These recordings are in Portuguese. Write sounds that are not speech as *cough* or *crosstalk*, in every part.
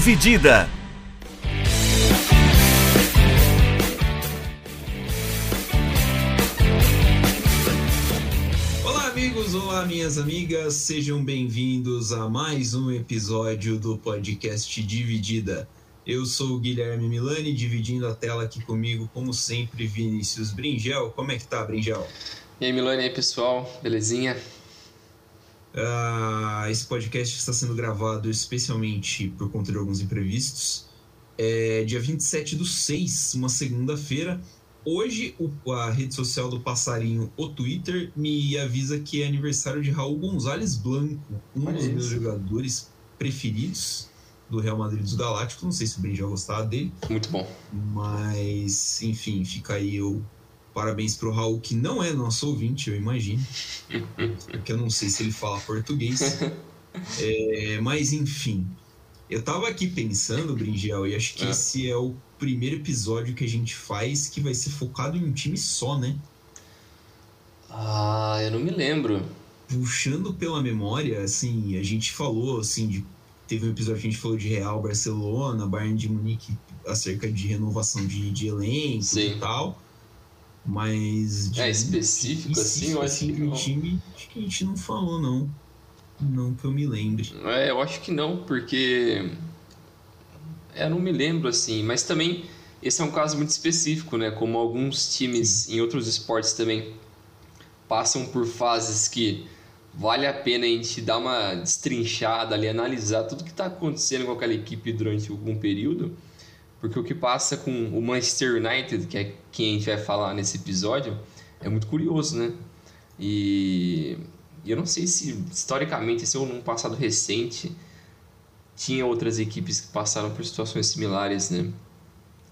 Dividida. Olá, amigos! Olá, minhas amigas! Sejam bem-vindos a mais um episódio do podcast Dividida. Eu sou o Guilherme Milani, dividindo a tela aqui comigo, como sempre, Vinícius Bringel. Como é que tá, Bringel? E aí, Milani, e aí, pessoal? Belezinha? Uh, esse podcast está sendo gravado especialmente por conta de alguns imprevistos. É dia 27 do 6, uma segunda-feira. Hoje, o, a rede social do Passarinho, o Twitter, me avisa que é aniversário de Raul Gonzalez Blanco, um Olha dos meus isso. jogadores preferidos do Real Madrid dos Galácticos. Não sei se o Ben já gostava dele, Muito bom. mas enfim, fica aí o parabéns pro Raul, que não é nosso ouvinte, eu imagino, porque eu não sei se ele fala português. *laughs* É, mas enfim, eu tava aqui pensando, Bringel, e acho que É. esse é o primeiro episódio que a gente faz que vai ser focado em um time só, né? Ah, eu não me lembro. Puxando pela memória, assim, a gente falou, assim, de, teve um episódio que a gente falou de Real, Barcelona, Bayern de Munique, acerca de renovação de, de elenco Sim. e tal. Mas. de É, específico, assim, eu acho assim, que de um não. time, acho que a gente não falou, não. Não que eu me lembre. É, eu acho que não, porque. É, eu não me lembro, assim. Mas também, esse é um caso muito específico, né? Como alguns times em outros esportes também passam por fases que vale a pena a gente dar uma destrinchada ali, analisar tudo que está acontecendo com aquela equipe durante algum período. Porque o que passa com o Manchester United, que é quem a gente vai falar nesse episódio, é muito curioso, né? E eu não sei se historicamente, se ou num passado recente, tinha outras equipes que passaram por situações similares, né?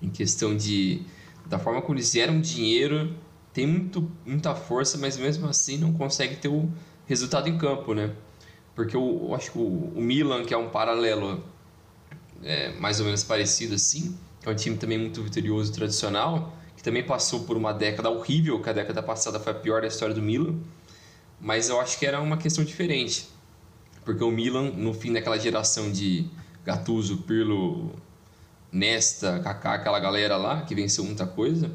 Em questão de da forma como eles geram dinheiro, tem muito, muita força, mas mesmo assim não consegue ter o resultado em campo, né? Porque eu, eu acho que o, o Milan, que é um paralelo é, mais ou menos parecido assim, que é um time também muito vitorioso e tradicional, que também passou por uma década horrível, que a década passada foi a pior da história do Milan, mas eu acho que era uma questão diferente. Porque o Milan, no fim daquela geração de Gattuso, Pirlo, Nesta, Kaká, aquela galera lá, que venceu muita coisa,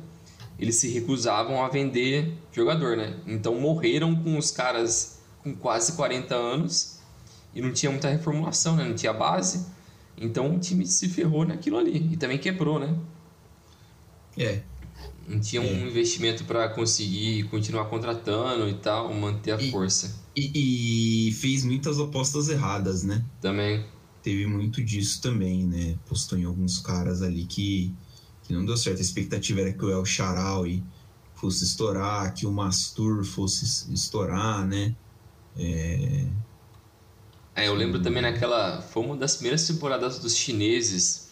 eles se recusavam a vender jogador, né? Então morreram com os caras com quase 40 anos e não tinha muita reformulação, né? Não tinha base. Então o time se ferrou naquilo ali e também quebrou, né? É, Não tinha um É. investimento para conseguir continuar contratando e tal, manter a E- força. e, e fez muitas apostas erradas, né? Também. Teve muito disso também, né? Postou em alguns caras ali que, que não deu certo. A expectativa era que o El Charaui fosse estourar, que o Mastur fosse es- estourar, né? É, É, eu lembro também naquela. Foi uma das primeiras temporadas dos chineses.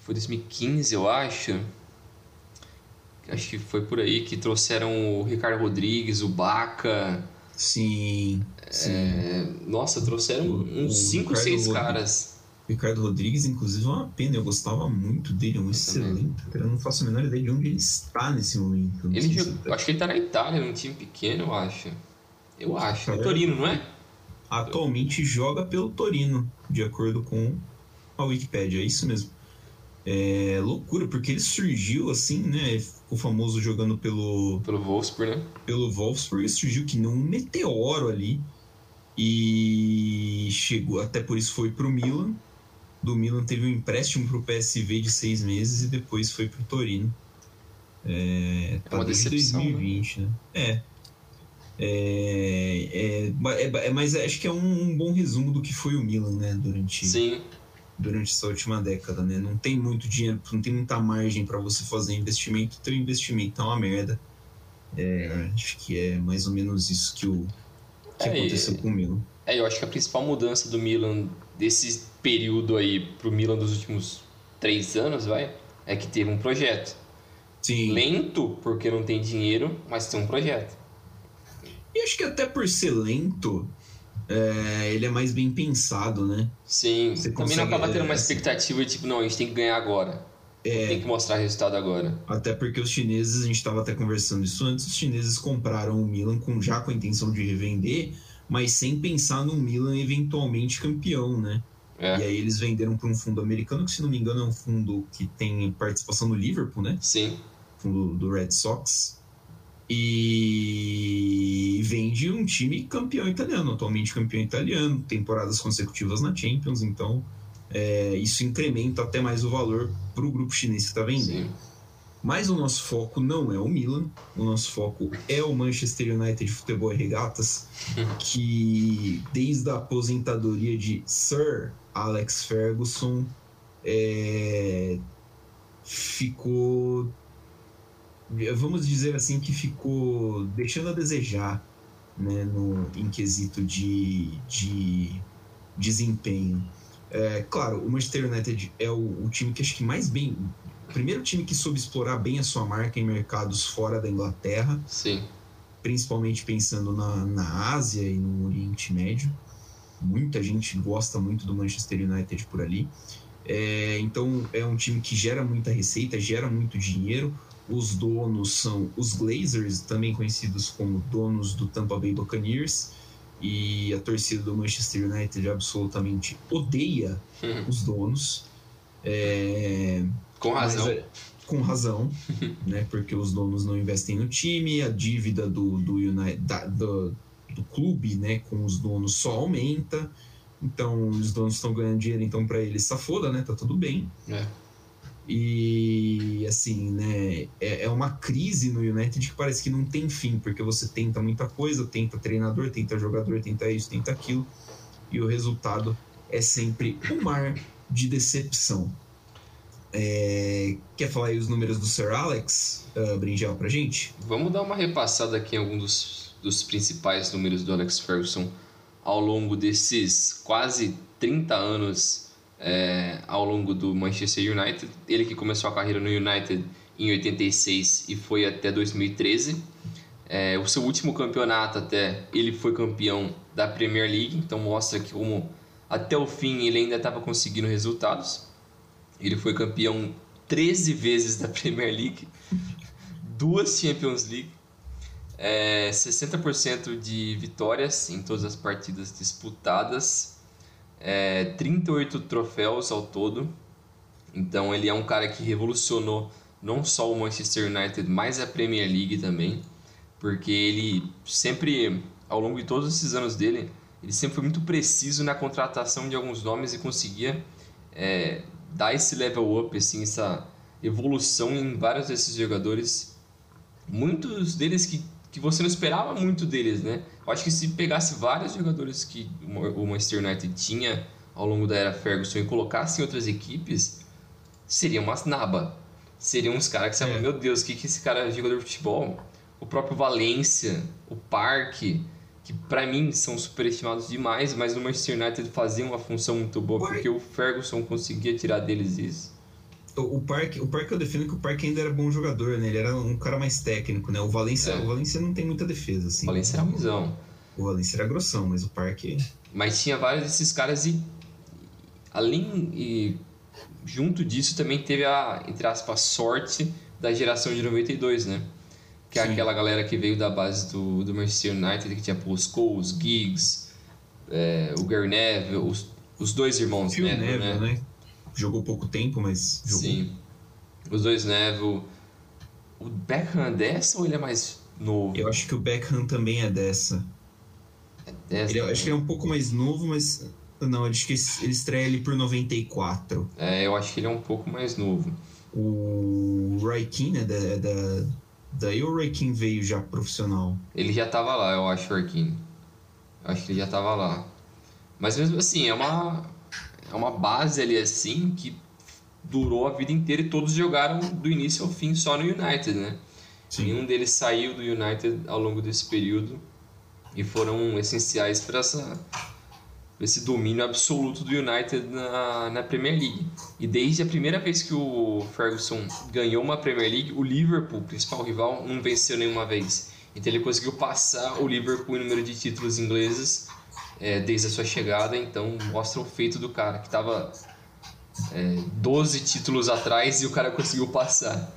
Foi 2015, eu acho. Acho que foi por aí que trouxeram o Ricardo Rodrigues, o Baca. sim, sim. É, nossa, trouxeram uns o 5, Ricardo 6 Rodrigues. caras. Ricardo Rodrigues, inclusive, é uma pena. Eu gostava muito dele, é um excelente. Eu não faço a menor ideia de onde ele está nesse momento. Ele se ele tá- acho que ele tá na Itália, num time pequeno, eu acho. Eu acho. É Torino, não é? Atualmente joga pelo Torino, de acordo com a Wikipédia, é isso mesmo. É loucura, porque ele surgiu assim, né? Ficou famoso jogando pelo, Pelo Wolfsburg, né? pelo Wolfsburg, surgiu que nem um meteoro ali. E chegou, até por isso foi pro Milan. Do Milan teve um empréstimo pro PSV de seis meses e depois foi pro Torino. É, tá uma desde decepção, 2020, né? É. É, é, é, é, mas acho que é um, um bom resumo do que foi o Milan, né? Durante, Sim. durante essa última década, né? Não tem muito dinheiro, não tem muita margem para você fazer investimento, teu investimento é uma merda. É, acho que é mais ou menos isso que, o, que É, aconteceu com o Milan. É, eu acho que a principal mudança do Milan desse período aí pro Milan dos últimos três anos, vai, é que teve um projeto. Sim. Lento, porque não tem dinheiro, mas tem um projeto. E acho que até por ser lento, é, ele é mais bem pensado, né? Sim, Você também não acaba tendo uma é, expectativa de tipo, não, a gente tem que ganhar agora. É, Tem que mostrar resultado agora. Até porque os chineses, a gente estava até conversando isso antes, os chineses compraram o Milan com, já com a intenção de revender, mas sem pensar no Milan eventualmente campeão, né? É. E aí eles venderam para um fundo americano, que se não me engano é um fundo que tem participação no Liverpool, né? Sim. Fundo do Red Sox. E vende um time campeão italiano, atualmente campeão italiano, temporadas consecutivas na Champions, então é, isso incrementa até mais o valor para o grupo chinês que está vendendo. Sim. Mas o nosso foco não é o Milan, o nosso foco é o Manchester United de Futebol e Regatas, *laughs* que desde a aposentadoria de Sir Alex Ferguson é, ficou, vamos dizer assim, que ficou deixando a desejar né, no, em quesito de, de desempenho. É, claro, o Manchester United é o, o, time que acho que mais bem o primeiro time que soube explorar bem a sua marca em mercados fora da Inglaterra. Sim. Principalmente pensando na, na Ásia e no Oriente Médio. Muita gente gosta muito do Manchester United por ali. É, então é um time que gera muita receita, gera muito dinheiro. Os donos são os Glazers, também conhecidos como donos do Tampa Bay Buccaneers. E a torcida do Manchester United absolutamente odeia uhum. os donos. É, com razão. Mas, é, com razão, *laughs* né? Porque os donos não investem no time, a dívida do, do, United, da, do, do clube, né? Com os donos só aumenta. Então, os donos estão ganhando dinheiro, então para eles foda, né? Tá tudo bem. É. E assim, né? É, é uma crise no United que parece que não tem fim, porque você tenta muita coisa, tenta treinador, tenta jogador, tenta isso, tenta aquilo, e o resultado é sempre um mar de decepção. É, quer falar aí os números do Sir Alex uh, Brinjal pra gente? Vamos dar uma repassada aqui em alguns dos, dos principais números do Alex Ferguson ao longo desses quase 30 anos é, ao longo do Manchester United. Ele que começou a carreira no United em 86 e foi até 2013. É, o seu último campeonato até ele foi campeão da Premier League, então mostra que como até o fim ele ainda estava conseguindo resultados. Ele foi campeão 13 vezes da *laughs* Premier League, duas Champions League, é, 60% de vitórias em todas as partidas disputadas, é, 38 troféus ao todo. Então ele é um cara que revolucionou não só o Manchester United, mas a Premier League também, porque ele sempre, ao longo de todos esses anos dele, ele sempre foi muito preciso na contratação de alguns nomes e conseguia é, dar esse level up, assim, essa evolução em vários desses jogadores. Muitos deles que, que você não esperava muito deles, né? Eu acho que se pegasse vários jogadores que o Manchester United tinha ao longo da era Ferguson e colocasse em outras equipes, seria umas naba. Seriam uns caras que você é. meu Deus, o que, que esse cara é jogador de futebol? O próprio Valência, o Parque, que para mim são superestimados demais, mas no Manchester United faziam uma função muito boa, porque o Ferguson conseguia tirar deles isso. O Parque, o Parque eu defino que o Parque ainda era bom jogador, né? Ele era um cara mais técnico, né? O Valência, é. o Valência não tem muita defesa, assim. O Valência era ruimzão. O Valência era grossão, mas o Parque... Mas tinha vários desses caras e... Além... E junto disso também teve a, entre aspas, sorte da geração de 92, né? que é aquela galera que veio da base do, do Manchester United, que tinha pô, os Coles, Giggs, é, o Gary Neville, os, os dois irmãos Phil Neville, né? né? Jogou pouco tempo, mas jogou. Sim. Os dois Neville. O Beckham é dessa ou ele é mais novo? Eu acho que o Beckham também é dessa. É dessa ele, acho que ele é um pouco mais novo, mas. Não, acho que ele estreia ali por 94. É, eu acho que ele é um pouco mais novo. O Keane é da, é da Daí o Rakin veio já profissional. Ele já tava lá, eu acho, o Rakin. Acho que ele já tava lá. Mas mesmo assim, é uma, é uma base ali assim que durou a vida inteira e todos jogaram do início ao fim só no United, né? Sim. Nenhum deles saiu do United ao longo desse período e foram essenciais para essa esse domínio absoluto do United na, na Premier League. E desde a primeira vez que o Ferguson ganhou uma Premier League, o Liverpool, principal rival, não venceu nenhuma vez. Então ele conseguiu passar o Liverpool em número de títulos ingleses é, desde a sua chegada. Então mostra o feito do cara, que estava é, 12 títulos atrás e o cara conseguiu passar.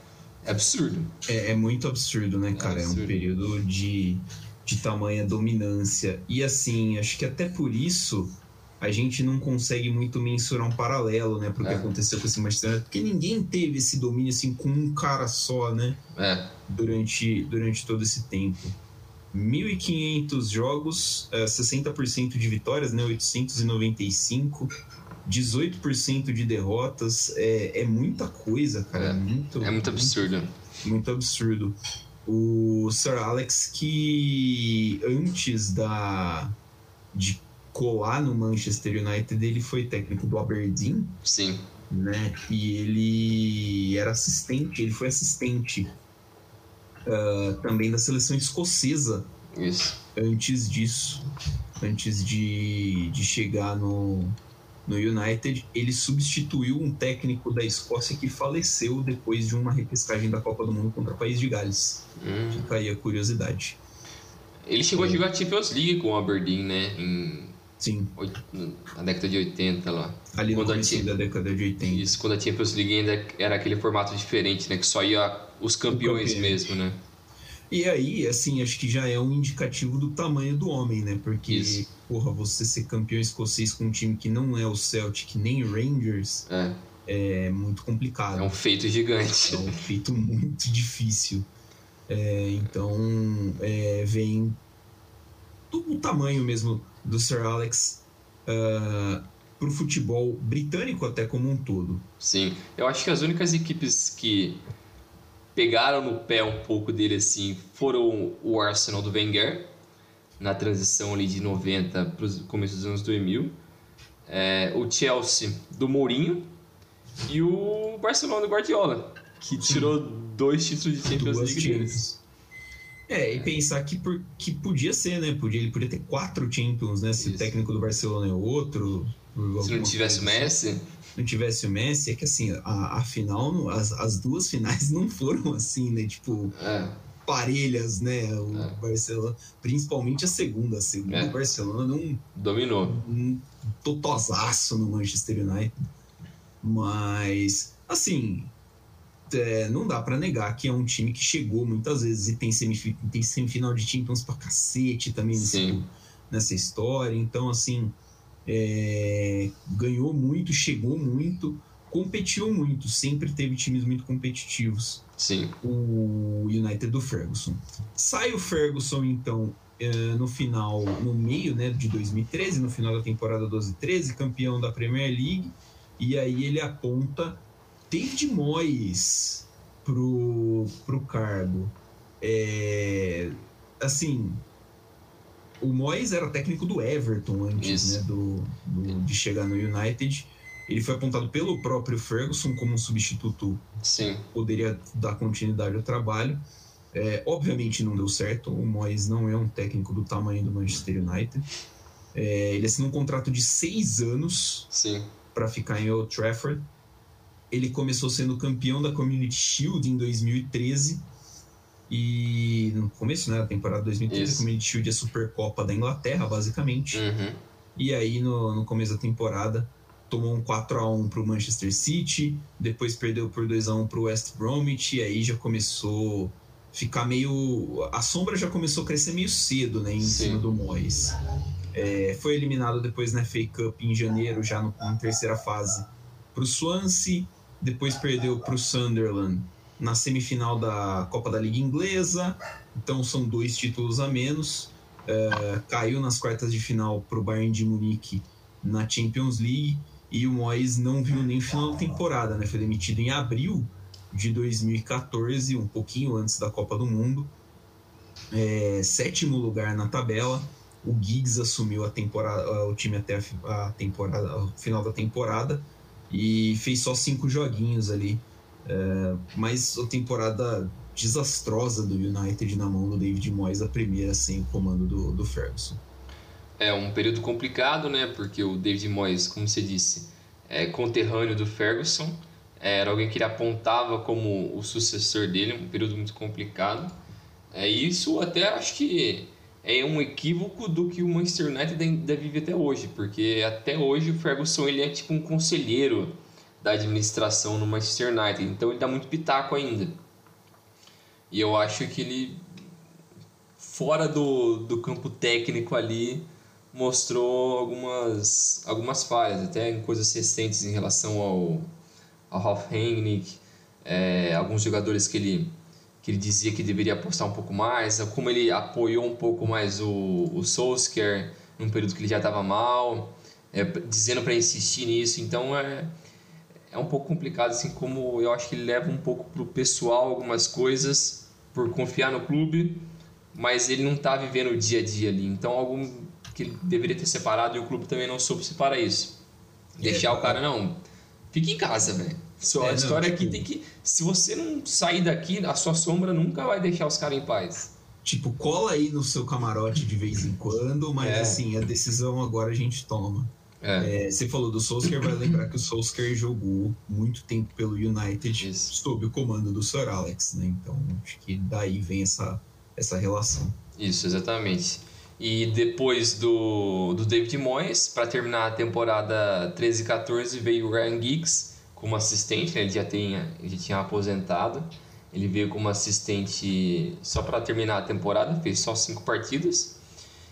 É absurdo. É, é muito absurdo, né, cara? É, é um período de de tamanha dominância. E assim, acho que até por isso a gente não consegue muito mensurar um paralelo, né, pro que É. aconteceu com esse Manchester United, porque ninguém teve esse domínio assim com um cara só, né, É, durante, durante todo esse tempo. 1.500 jogos, eh, 60% de vitórias, né, 895, 18% de derrotas, é, é muita coisa, cara, é, É. muito, é muito absurdo. muito absurdo. O Sir Alex, que antes da de colar no Manchester United, ele foi técnico do Aberdeen, Sim, né? E ele era assistente, ele foi assistente ah, também da seleção escocesa isso. antes disso, antes de, de chegar no, no United, ele substituiu um técnico da Escócia que faleceu depois de uma repescagem da Copa do Mundo contra o país de Gales. Hum. Fica aí a curiosidade. Ele chegou a jogar a Champions League com o Aberdeen, né? Em, Sim, na década de 80 lá. ali no Quando a começo ti- da década de 80. Isso, quando a Champions League ainda era aquele formato diferente, né? Que só ia os campeões mesmo, né? E aí, assim, acho que já é um indicativo do tamanho do homem, né? Porque, Isso. porra, você ser campeão escocês com um time que não é o Celtic nem Rangers É, é muito complicado. é um feito gigante. É um feito muito difícil. É, então, é, vem o tamanho mesmo do Sir Alex para o futebol britânico até como um todo. Sim, eu acho que as únicas equipes que pegaram no pé um pouco dele assim foram o Arsenal do Wenger na transição ali de 90 para o começo dos anos 2000, é, o Chelsea do Mourinho e o Barcelona do Guardiola que tirou dois títulos de Champions Duas League deles. É, e pensar que, por, que podia ser, né? Podia, ele podia ter quatro Champions, né? Se Isso. o técnico do Barcelona é outro. Se não tivesse o assim. Messi, não tivesse o Messi, é que assim, a, a final, não- as, as duas finais *laughs* não foram assim, né? Tipo, é, parelhas, né? O É. Barcelona, principalmente a segunda. A segunda, É. o Barcelona num, dominou. um totosaço no Manchester United. Mas, assim, é, não dá pra negar que é um time que chegou muitas vezes e tem, semifi- tem semifinal de Champions pra cacete também nesse- nessa história. Então, assim, é, ganhou muito, chegou muito, competiu muito, sempre teve times muito competitivos. Sim, o United do Ferguson. Sai o Ferguson, então, eh, no final, no meio né, de 2013, no final da temporada 12-13, campeão da Premier League, e aí ele aponta David Moyes pro, pro cargo. É, assim, o Moyes era técnico do Everton antes né, do, do- de chegar no United. Ele foi apontado pelo próprio Ferguson como um substituto sim, poderia dar continuidade ao trabalho. É, obviamente não deu certo. O Moyes não é um técnico do tamanho do Manchester United. É, ele assinou um contrato de seis anos para ficar em Old Trafford. Ele começou sendo campeão da Community Shield em 2013. E no começo né, da temporada 2013, Isso. a Community Shield é a Supercopa da Inglaterra, basicamente. uhum, E aí, no, no começo da temporada, tomou um 4x1 pro Manchester City, depois perdeu por 2x1 pro West Bromwich, e aí já começou a ficar meio. A sombra já começou a crescer meio cedo, né, em Sim. cima do Moyes. É, foi eliminado depois na FA Cup em janeiro, já no, na terceira fase, pro Swansea, depois perdeu pro Sunderland na semifinal da Copa da Liga Inglesa, então são dois títulos a menos. É, caiu nas quartas de final pro Bayern de Munique na Champions League e o Moyes não viu nem o final da temporada, né? Foi demitido em abril de 2014, um pouquinho antes da Copa do Mundo. É, sétimo lugar na tabela. O Giggs assumiu a temporada, o time até a a temporada, o final da temporada e fez só cinco joguinhos ali. É, mas a temporada desastrosa do United na mão do David Moyes, a primeira sem o comando do, do Ferguson. É um período complicado, né? Porque o David Moyes, como você disse, é conterrâneo do Ferguson, era alguém que ele apontava como o sucessor dele, um período muito complicado. É isso até acho que é um equívoco do que o Manchester United ainda vive até hoje, porque até hoje o Ferguson ele é tipo um conselheiro da administração no Manchester United, então ele dá muito pitaco ainda. E eu acho que ele fora do, do campo técnico ali mostrou algumas, algumas falhas, até em coisas recentes em relação ao, ao Ralf é, alguns jogadores que ele, que ele dizia que deveria apostar um pouco mais, como ele apoiou um pouco mais o, o Solskjaer num período que ele já estava mal, é, dizendo para insistir nisso, então é, é um pouco complicado, assim como eu acho que ele leva um pouco pro pessoal algumas coisas, por confiar no clube, mas ele não está vivendo o dia a dia ali, então algum que ele deveria ter separado e o clube também não soube separar isso. Deixar é, o cara, não, fique em casa, velho. Só é, a história não, tipo, aqui tem que. Se você não sair daqui, a sua sombra nunca vai deixar os caras em paz. Tipo, cola aí no seu camarote de vez em quando, mas é. assim, a decisão agora a gente toma. É. É, você falou do Solskjaer, vai lembrar que o Solskjaer jogou muito tempo pelo United Isso. sob o comando do Sir Alex, né? Então acho que daí vem essa, essa relação. Isso, exatamente. E depois do, do David Moyes, para terminar a temporada 13 e 14, veio o Ryan Giggs como assistente, né? ele já, tem, já tinha aposentado. Ele veio como assistente só para terminar a temporada, fez só cinco partidas.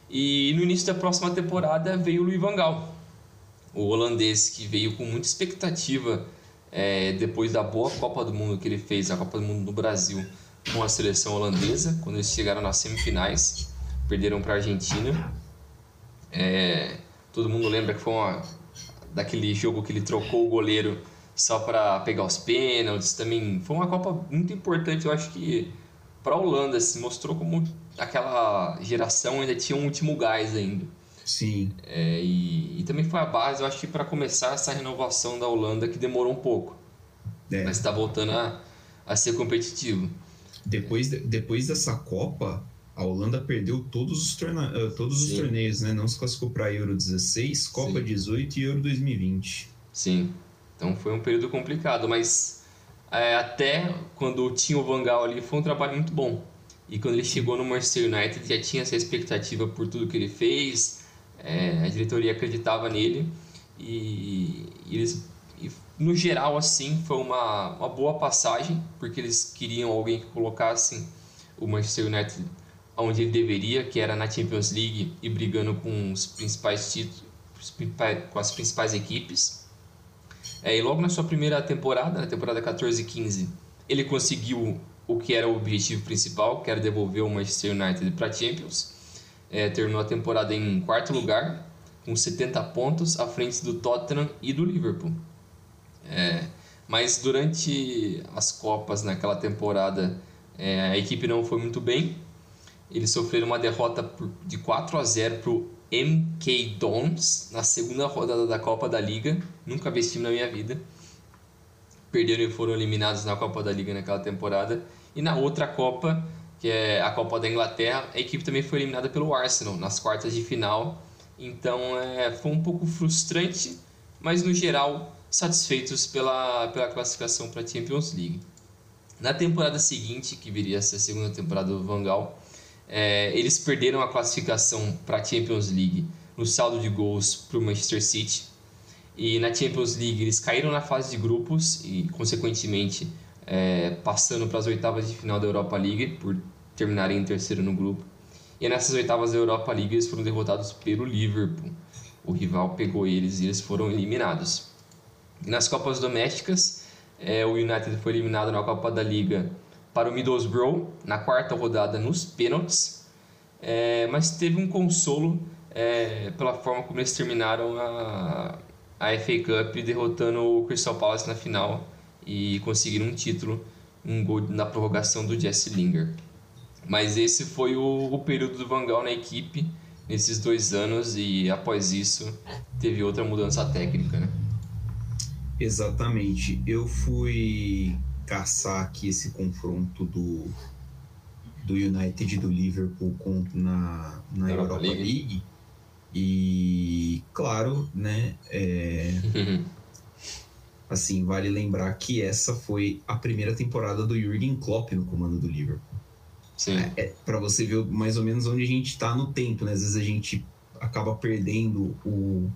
E no início da próxima temporada veio o Louis Van Gaal, o holandês que veio com muita expectativa é, depois da boa Copa do Mundo que ele fez, a Copa do Mundo no Brasil, com a seleção holandesa, quando eles chegaram nas semifinais perderam para a Argentina. É, todo mundo lembra que foi uma, daquele jogo que ele trocou o goleiro só para pegar os pênaltis. Também foi uma Copa muito importante. Eu acho que para a Holanda se mostrou como aquela geração ainda tinha um último gás ainda. Sim. É, e, e, também foi a base, eu acho que para começar essa renovação da Holanda que demorou um pouco. É. Mas está voltando a, a ser competitivo. Depois, depois dessa Copa, a Holanda perdeu todos os, torna... Eh, todos os torneios, né? Não se classificou para Euro 16, Copa Sim. 18 e Euro 2020. Sim. Então foi um período complicado, mas é, até quando tinha o Van Gaal ali foi um trabalho muito bom. E quando ele chegou no Manchester United já tinha essa expectativa por tudo que ele fez, é, a diretoria acreditava nele e, e eles, no geral assim foi uma, uma boa passagem porque eles queriam alguém que colocasse o Manchester United onde ele deveria, que era na Champions League e brigando com os principais títulos, com as principais equipes. É, e logo na sua primeira temporada, na temporada 14 e 15, ele conseguiu o que era o objetivo principal, que era devolver o Manchester United para Champions. É, terminou a temporada em quarto lugar, com 70 pontos, à frente do Tottenham e do Liverpool. É, mas durante as Copas naquela temporada, é, a equipe não foi muito bem, eles sofreram uma derrota de 4 a 0 para o MK Dons na segunda rodada da Copa da Liga. Nunca vi esse time na minha vida. Perderam e foram eliminados na Copa da Liga naquela temporada. E na outra Copa, que é a Copa da Inglaterra, a equipe também foi eliminada pelo Arsenal nas quartas de final. Então é, foi um pouco frustrante, mas no geral satisfeitos pela, pela classificação para a Champions League. Na temporada seguinte, que viria a ser a segunda temporada do Van Gaal, é, eles perderam a classificação para a Champions League no saldo de gols para o Manchester City. E na Champions League eles caíram na fase de grupos e, consequentemente, é, passando para as oitavas de final da Europa League por terminarem em terceiro no grupo. E nessas oitavas da Europa League eles foram derrotados pelo Liverpool. O rival pegou eles e eles foram eliminados. E nas Copas Domésticas, é, o United foi eliminado na Copa da Liga para o Middlesbrough na quarta rodada nos pênaltis, é, mas teve um consolo é, pela forma como eles terminaram a, a FA Cup derrotando o Crystal Palace na final e conseguiram um título, um gol na prorrogação do Jesse Lingard. Mas esse foi o, o período do Van Gaal na equipe nesses dois anos e após isso teve outra mudança técnica, né? Exatamente. Eu fui caçar aqui esse confronto do, do United e do Liverpool com, na, na Europa, Europa League. League. E, claro, né, é, *laughs* assim, vale lembrar que essa foi a primeira temporada do Jürgen Klopp no comando do Liverpool. Sim. É, é para você ver mais ou menos onde a gente está no tempo, né? Às vezes a gente acaba perdendo o,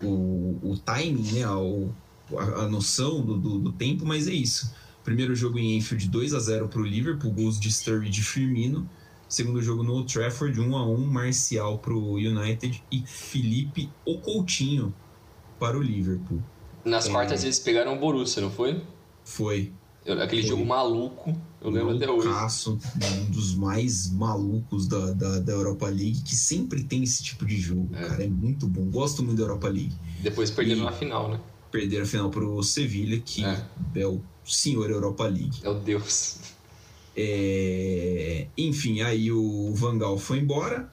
o, o timing, né? O, a, a noção do, do, do, tempo, mas é isso. Primeiro jogo em Enfield 2 a 0 para o Liverpool, gols de Sturridge e Firmino. Segundo jogo no Old Trafford, 1 a 1 Marcial para o United e Felipe Ocoutinho para o Liverpool. Nas É. quartas eles pegaram o Borussia, não foi? Foi Eu- aquele Foi. jogo maluco, eu lembro até hoje. um dos mais malucos da, da, da Europa League, que sempre tem esse tipo de jogo, É. cara. É muito bom. Gosto muito da Europa League. Depois perderam E- na final, né? Perder a final pro Sevilha, que É. é, o senhor Europa League. É o Deus. É, Enfim, aí o Vangal foi embora,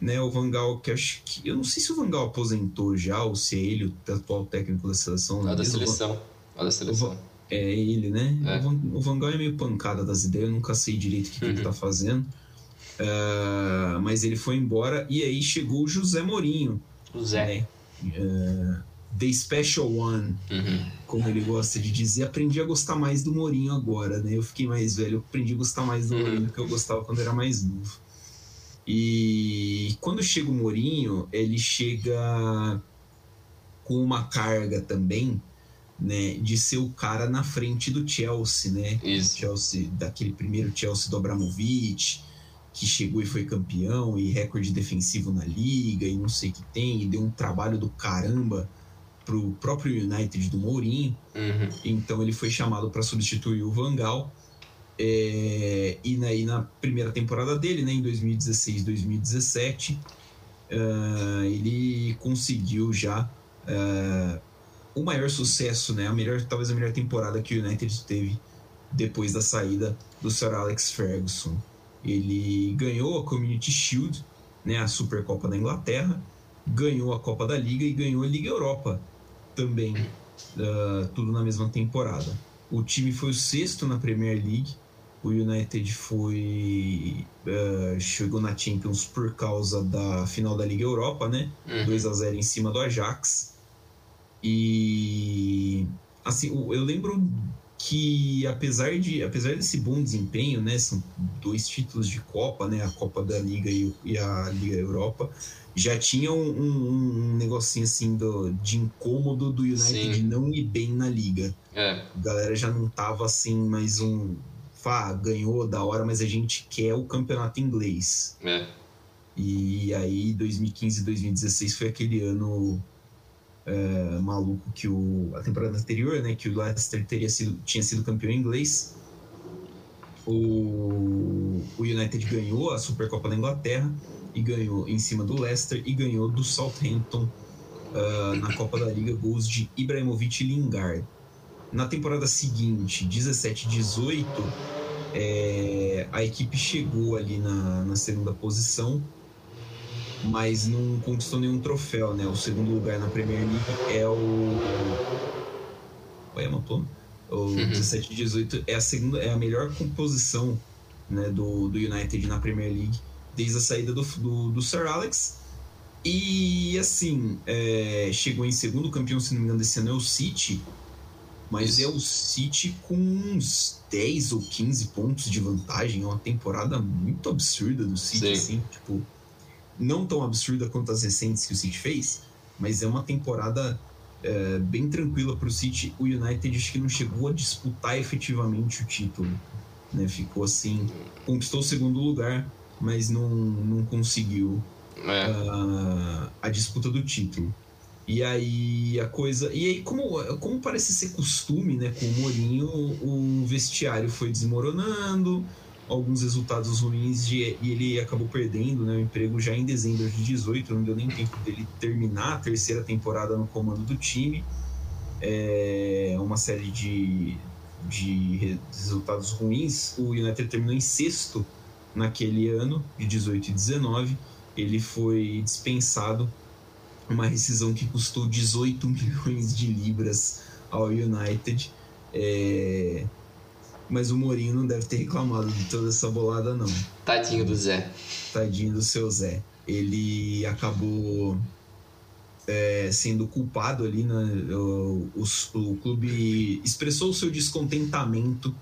né? O Vangal, que acho que. Eu não sei se o Vangal aposentou já, ou se é ele o atual técnico da seleção. Lá da Mesmo o Van- seleção. Lá da seleção. É ele, né? É. O, Van, o Van Gaal é meio pancada das ideias, eu nunca sei direito o que, que ele Uhum. tá fazendo. Ah, mas ele foi embora e aí chegou o José Mourinho, O Zé. né? Ah, The Special One, Uhum. como ele gosta de dizer. Aprendi a gostar mais do Mourinho agora, né? Eu fiquei mais velho, aprendi a gostar mais do Uhum. Mourinho do que eu gostava quando era mais novo. E quando chega o Mourinho, ele chega com uma carga também, né, de ser o cara na frente do Chelsea, né? Isso. Chelsea, daquele primeiro Chelsea do Abramovich, que chegou e foi campeão e recorde defensivo na liga e não sei o que tem, e deu um trabalho do caramba pro próprio United do Mourinho. Uhum. Então ele foi chamado para substituir o Van Gaal. É, e aí na primeira temporada dele, né, em 2016, 2017, ah, ele conseguiu já ah, o maior sucesso, né, a melhor, talvez a melhor temporada que o United teve depois da saída do Sir Alex Ferguson. Ele ganhou a Community Shield, né, a Supercopa da Inglaterra, ganhou a Copa da Liga e ganhou a Liga Europa também, ah, tudo na mesma temporada. O time foi o sexto na Premier League. O United foi ah, chegou na Champions por causa da final da Liga Europa, né? Uhum. 2 a 0 em cima do Ajax. E assim, eu lembro que apesar de apesar desse bom desempenho, né, são dois títulos de Copa, né, a Copa da Liga e, e a Liga Europa, já tinha um, um- um negocinho assim do, de incômodo do United Sim. não ir bem na liga. É. A galera já não tava assim mais um, fá, ganhou da hora, mas a gente quer o campeonato inglês. É. E aí, 2015 e 2016 foi aquele ano é, maluco que o. A temporada anterior, né? Que o Leicester teria sido, tinha sido campeão inglês. O, o United ganhou a Supercopa da Inglaterra e ganhou em cima do Leicester e ganhou do Southampton ah, na Copa da Liga gols de Ibrahimovic e Lingard. Na temporada seguinte, 17-18, é, a equipe chegou ali na, na segunda posição, mas não conquistou nenhum troféu, né? O segundo lugar na Premier League é o. Ué, matou? O 17-18 é a segunda, é a melhor composição né, do, do United na Premier League desde a saída do, do, do Sir Alex. E assim, é, chegou em segundo campeão, se não me engano, desse ano é o City. Mas Isso. é o City com uns 10 ou 15 pontos de vantagem. É uma temporada muito absurda do City, Sim. assim, tipo, não tão absurda quanto as recentes que o City fez, mas é uma temporada é, bem tranquila para o City. O United acho que não chegou a disputar efetivamente o título, né? Ficou assim, conquistou o segundo lugar, mas não, não conseguiu É. a, a disputa do título. E aí a coisa. E aí, como, como parece ser costume, né, com o Mourinho, o vestiário foi desmoronando, alguns resultados ruins de, e ele acabou perdendo né, o emprego já em dezembro de 18, não deu nem tempo dele terminar a terceira temporada no comando do time. É, uma série de, de re- resultados ruins. O United terminou em sexto naquele ano, de 18 e 19. Ele foi dispensado uma rescisão que custou 18 *laughs* milhões de libras ao United. É, Mas o Mourinho não deve ter reclamado de toda essa bolada, não. Tadinho do Zé. Tadinho do seu Zé. Ele acabou é, sendo culpado ali, né? O, os- o clube expressou o seu descontentamento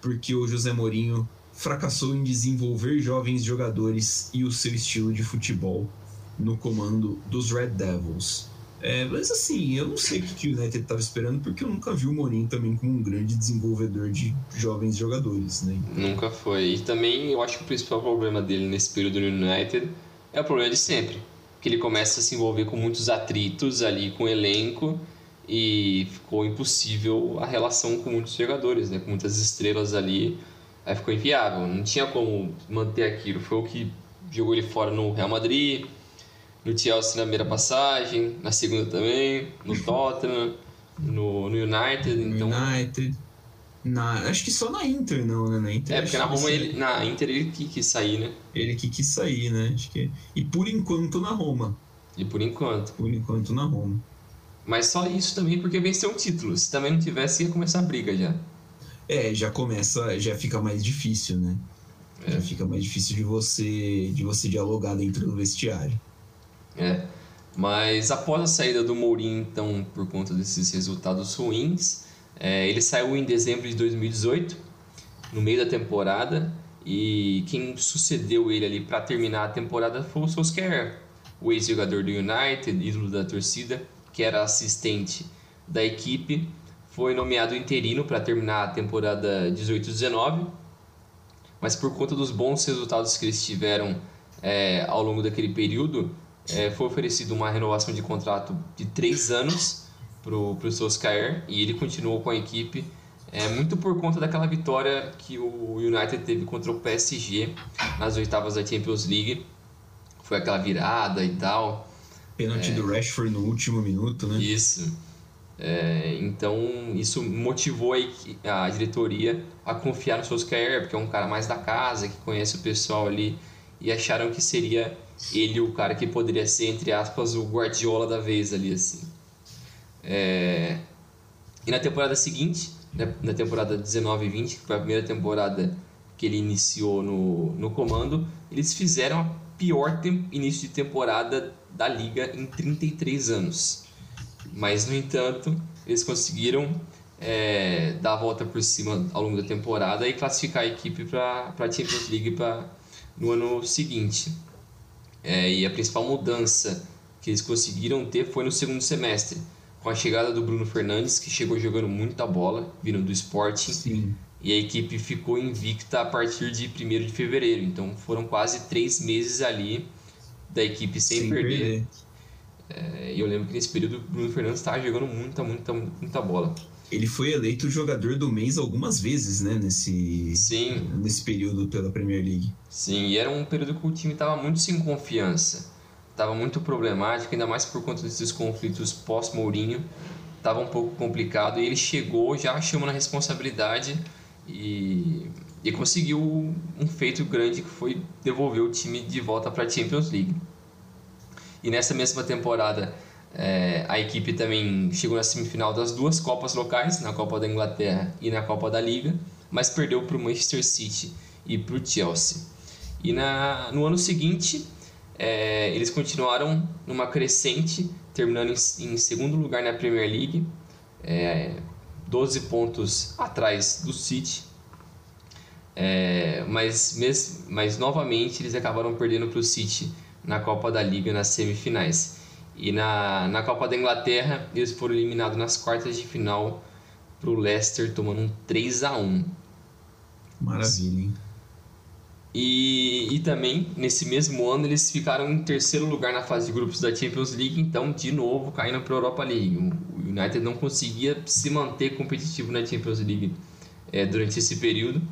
porque o José Mourinho fracassou em desenvolver jovens jogadores e o seu estilo de futebol no comando dos Red Devils. É, mas assim, eu não sei o que o United estava esperando, porque eu nunca vi o Mourinho também como um grande desenvolvedor de jovens jogadores, né? Nunca foi. E também eu acho que o principal problema dele nesse período no United é o problema de sempre. Que ele começa a se envolver com muitos atritos ali com o elenco e ficou impossível a relação com muitos jogadores, né? Com muitas estrelas ali, aí ficou inviável. Não tinha como manter aquilo. Foi o que jogou ele fora no Real Madrid, no Chelsea na primeira passagem, na segunda também, no *laughs* Tottenham, no, no United. Então... United. Na, acho que só na Inter, não, né? Na Inter, é, porque na Roma ele, na Inter ele que quis sair, né? Ele que quis sair, né? Acho que... E por enquanto na Roma. E por enquanto. Por enquanto na Roma. Mas só isso também porque venceu um título. Se também não tivesse, ia começar a briga já. É, já começa, já fica mais difícil, né? É. Já fica mais difícil de você, de você dialogar dentro do vestiário. É. Mas após a saída do Mourinho, então, por conta desses resultados ruins, é, ele saiu em dezembro de 2018, no meio da temporada, e quem sucedeu ele ali para terminar a temporada foi o Solskjaer, o ex-jogador do United, ídolo da torcida, que era assistente da equipe, foi nomeado interino para terminar a temporada 18-19, mas por conta dos bons resultados que eles tiveram é, ao longo daquele período, é, foi oferecido uma renovação de contrato de três anos para o Solskjaer e ele continuou com a equipe é, muito por conta daquela vitória que o United teve contra o PSG nas oitavas da Champions League. Foi aquela virada e tal. Pênalti é, do Rashford no último minuto, né? Isso. É, então, isso motivou a, diretoria a confiar no Solskjaer, porque é um cara mais da casa, que conhece o pessoal ali, e acharam que seria ele o cara que poderia ser, entre aspas, o Guardiola da vez ali, assim. É... E na temporada seguinte, né, na temporada 19 e 20, que foi a primeira temporada que ele iniciou no, no comando, eles fizeram a pior início de temporada da liga em 33 anos. Mas, no entanto, eles conseguiram é, dar a volta por cima ao longo da temporada e classificar a equipe para a Champions League pra, no ano seguinte. É, e a principal mudança que eles conseguiram ter foi no segundo semestre, com a chegada do Bruno Fernandes, que chegou jogando muita bola, vindo do Sporting. Sim. E a equipe ficou invicta a partir de 1 de fevereiro. Então foram quase três meses ali da equipe sem, sem perder. perder. É, e eu lembro que nesse período o Bruno Fernandes estava jogando muita, muita, muita bola. Ele foi eleito jogador do mês algumas vezes, né? Nesse, Sim. nesse período pela Premier League. Sim, e era um período que o time estava muito sem confiança. Estava muito problemático, ainda mais por conta desses conflitos pós-Mourinho. Estava um pouco complicado e ele chegou já chamando a responsabilidade e, e conseguiu um feito grande que foi devolver o time de volta para a Champions League. E nessa mesma temporada é, a equipe também chegou na semifinal das duas Copas locais, na Copa da Inglaterra e na Copa da Liga, mas perdeu para o Manchester City e para o Chelsea. E na, no ano seguinte, é, eles continuaram numa crescente, terminando em, em segundo lugar na Premier League, é, 12 pontos atrás do City. É, mas, mas novamente eles acabaram perdendo para o City na Copa da Liga nas semifinais. E na, na Copa da Inglaterra, eles foram eliminados nas quartas de final para o Leicester, tomando um 3 a 1 Maravilha, hein? E, e também, nesse mesmo ano, eles ficaram em terceiro lugar na fase de grupos da Champions League, então, de novo, caindo para a Europa League. O United não conseguia se manter competitivo na Champions League é, durante esse período,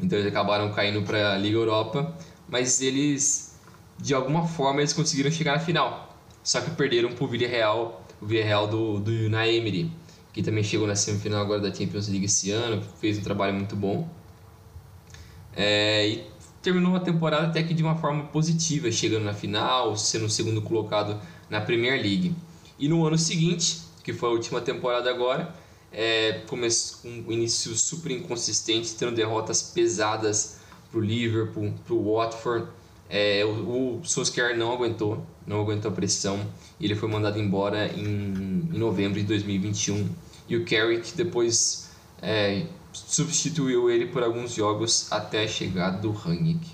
então eles acabaram caindo para a Liga Europa, mas eles, de alguma forma, eles conseguiram chegar na final só que perderam pro Villarreal, o Villarreal do, do Unai Emery, que também chegou na semifinal agora da Champions League esse ano, fez um trabalho muito bom. É, e terminou a temporada até que de uma forma positiva, chegando na final, sendo o segundo colocado na Premier League. E no ano seguinte, que foi a última temporada agora, é, começou com um início super inconsistente, tendo derrotas pesadas para o Liverpool, para o Watford. É, o, o Solskjaer não aguentou, não aguentou a pressão e ele foi mandado embora em, em novembro de 2021. E o Carrick depois é, substituiu ele por alguns jogos até a chegada do Rangnick.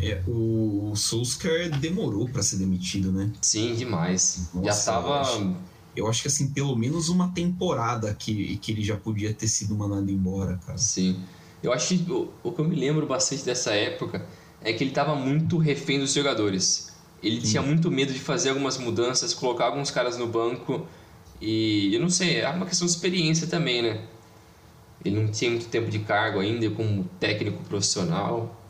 É, o Solskjaer demorou para ser demitido, né? Sim, demais. Nossa, já tava. Eu acho, eu acho, que assim, pelo menos uma temporada que, que ele já podia ter sido mandado embora, cara. Sim. Eu acho que o, o que eu me lembro bastante dessa época é que ele tava muito refém dos jogadores. Ele Sim. tinha muito medo de fazer algumas mudanças, colocar alguns caras no banco. E eu não sei, é uma questão de experiência também, né? Ele não tinha muito tempo de cargo ainda como técnico profissional.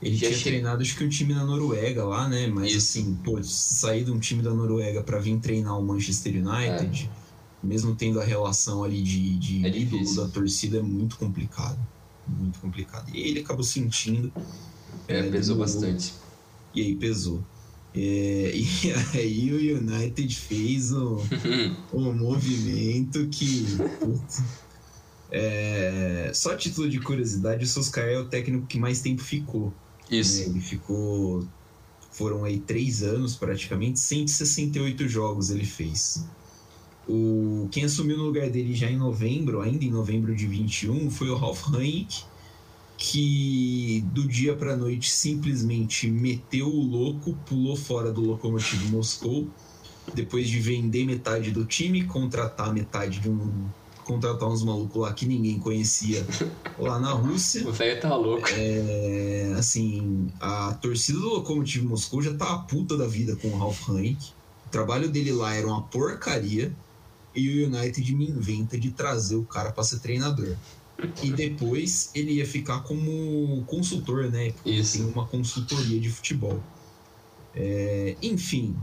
Ele tinha che... treinado, acho que o time da Noruega lá, né? Mas Isso. assim, pô, sair de um time da Noruega para vir treinar o Manchester United, é. mesmo tendo a relação ali de, de é ídolo da torcida, é muito complicado. Muito complicado. E ele acabou sentindo. É, pesou bastante. E aí pesou. É, *laughs* e aí o United fez um, *laughs* um movimento que. Putz, é, só a título de curiosidade, o Solskjaer é o técnico que mais tempo ficou. Isso. Né? Ele ficou. Foram aí três anos praticamente, 168 jogos ele fez. O, quem assumiu no lugar dele já em novembro, ainda em novembro de 21, foi o Ralf Rangnick, que do dia para noite simplesmente meteu o louco, pulou fora do Lokomotiv Moscou, depois de vender metade do time, contratar metade de um contratar uns malucos lá que ninguém conhecia lá na Rússia. *laughs* O velho tá louco. É, assim, a torcida do Lokomotiv Moscou já tá a puta da vida com o Ralf Rangnick. O trabalho dele lá era uma porcaria e o United me inventa de trazer o cara para ser treinador. E depois ele ia ficar como consultor, né? Porque Isso. tem uma consultoria de futebol. É, enfim,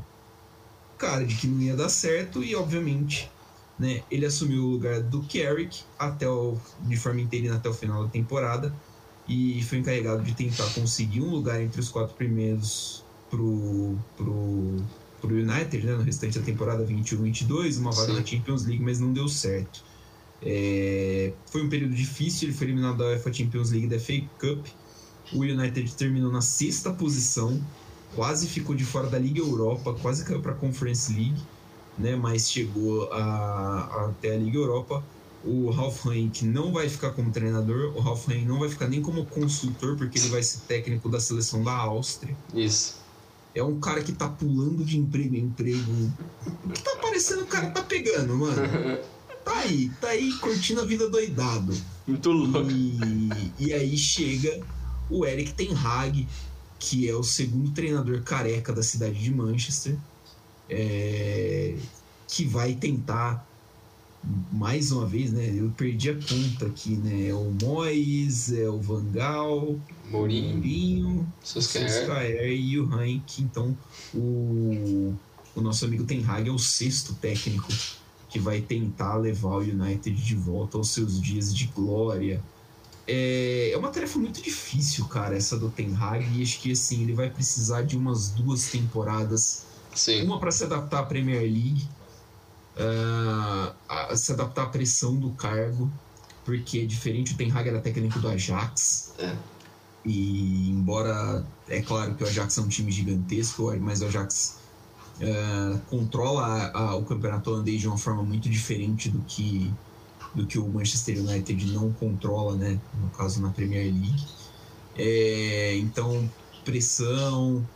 cara de que não ia dar certo e obviamente né, ele assumiu o lugar do Carrick até o, de forma interina até o final da temporada e foi encarregado de tentar conseguir um lugar entre os quatro primeiros pro, pro, pro United, né, no restante da temporada 21-22, uma vaga Sim. na Champions League, mas não deu certo. É, foi um período difícil, ele foi eliminado da UEFA Champions League da FA Cup. O United terminou na sexta posição, quase ficou de fora da Liga Europa, quase caiu para a Conference League né, mas chegou a, a, até a Liga Europa. O Ralf Rangnick não vai ficar como treinador, o Ralf Rangnick não vai ficar nem como consultor, porque ele vai ser técnico da seleção da Áustria. Isso. É um cara que tá pulando de emprego em emprego. O que tá parecendo o cara tá pegando, mano? *laughs* Tá aí, tá aí curtindo a vida doidado. Muito louco. E, e aí chega o Eric Ten Hag, que é o segundo treinador careca da cidade de Manchester é, que vai tentar mais uma vez, né? Eu perdi a conta aqui, né? É o Mois, é o Vangal, Mourinho, Mourinho Soskaer e o Heinck. Então, o, o nosso amigo Ten Hag é o sexto técnico que vai tentar levar o United de volta aos seus dias de glória. É, é uma tarefa muito difícil, cara, essa do Ten Hag. E acho que, assim, ele vai precisar de umas duas temporadas Sim. Uma para se adaptar à Premier League, uh, a se adaptar à pressão do cargo, porque é diferente o Ten Hag era técnico do Ajax. É. E embora é claro que o Ajax é um time gigantesco, mas o Ajax uh, controla a, a, o campeonato holandês de uma forma muito diferente do que do que o Manchester United não controla, né? No caso na Premier League. É, então pressão,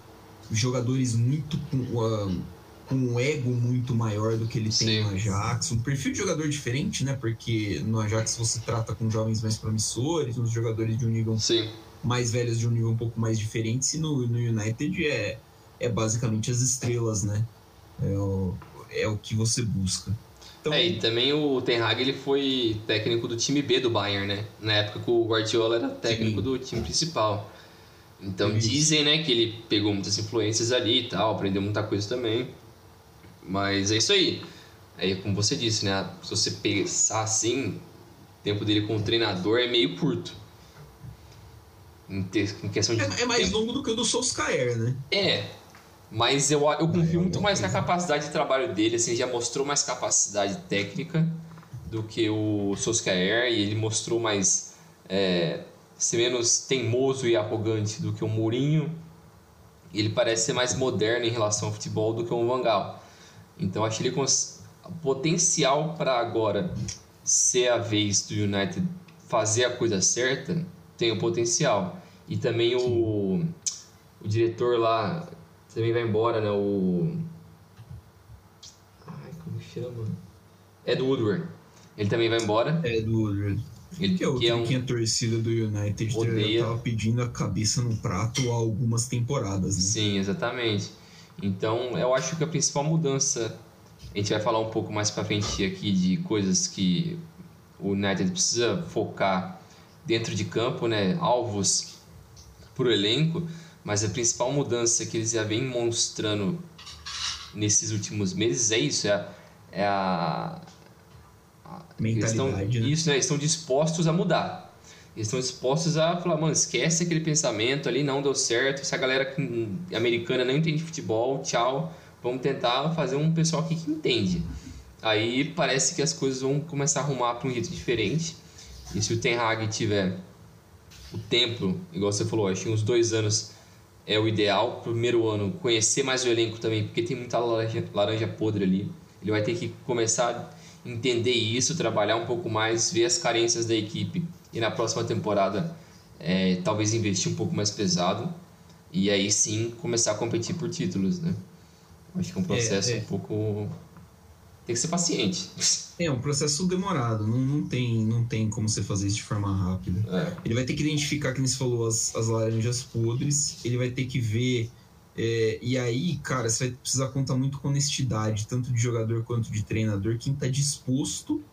jogadores muito com, uh, com um ego muito maior do que ele tem Sim. no Ajax, um perfil de jogador diferente, né? Porque no Ajax você trata com jovens mais promissores, uns jogadores de um nível Sim. mais velhos de um nível um pouco mais diferente, e no, no United é, é basicamente as estrelas, né? É o, é o que você busca. Então... É, e também o Ten Hag ele foi técnico do time B do Bayern, né? Na época que o Guardiola era técnico Sim. do time principal. Então dizem, né, que ele pegou muitas influências ali e tal, aprendeu muita coisa também. Mas é isso aí. Aí, como você disse, né, se você pensar assim, o tempo dele como treinador é meio curto. Em questão de é, é mais tempo. longo do que o do Solskjaer, né? É, mas eu, eu confio muito mais na capacidade de trabalho dele, assim, já mostrou mais capacidade técnica do que o Solskjaer e ele mostrou mais é, ser menos teimoso e arrogante do que o Mourinho. Ele parece ser mais moderno em relação ao futebol do que o Vangal. Então acho que ele potencial para agora ser a vez do United fazer a coisa certa tem o potencial. E também o, o diretor lá também vai embora, né? O. Ai, como chama? Ed Woodward. Ele também vai embora. Ed Woodward. Ele, que é outro que, é um... que a torcida do United odeia. tava pedindo a cabeça no prato há algumas temporadas, né? Sim, exatamente. Então, eu acho que a principal mudança, a gente vai falar um pouco mais para frente aqui de coisas que o United precisa focar dentro de campo, né? Alvos para o elenco, mas a principal mudança que eles já vêm mostrando nesses últimos meses é isso, é a, é a, mentalidade. Estão, né? Isso, né? Eles estão dispostos a mudar. Eles estão dispostos a falar, mano, esquece aquele pensamento ali, não deu certo. Essa galera americana não entende futebol, tchau. Vamos tentar fazer um pessoal aqui que entende. Aí parece que as coisas vão começar a arrumar para um jeito diferente. E se o Ten Hag tiver o tempo, igual você falou, acho que uns dois anos é o ideal. Primeiro ano, conhecer mais o elenco também, porque tem muita laranja, laranja podre ali. Ele vai ter que começar entender isso, trabalhar um pouco mais, ver as carências da equipe e na próxima temporada é, talvez investir um pouco mais pesado e aí sim começar a competir por títulos, né? Acho que é um processo é, é. um pouco tem que ser paciente. *laughs* É um processo demorado, não, não, tem, não tem como você fazer isso de forma rápida. É. Ele vai ter que identificar, como você falou, as, as laranjas podres, ele vai ter que ver é, e aí, cara, você vai precisar contar muito com honestidade, tanto de jogador quanto de treinador, quem tá disposto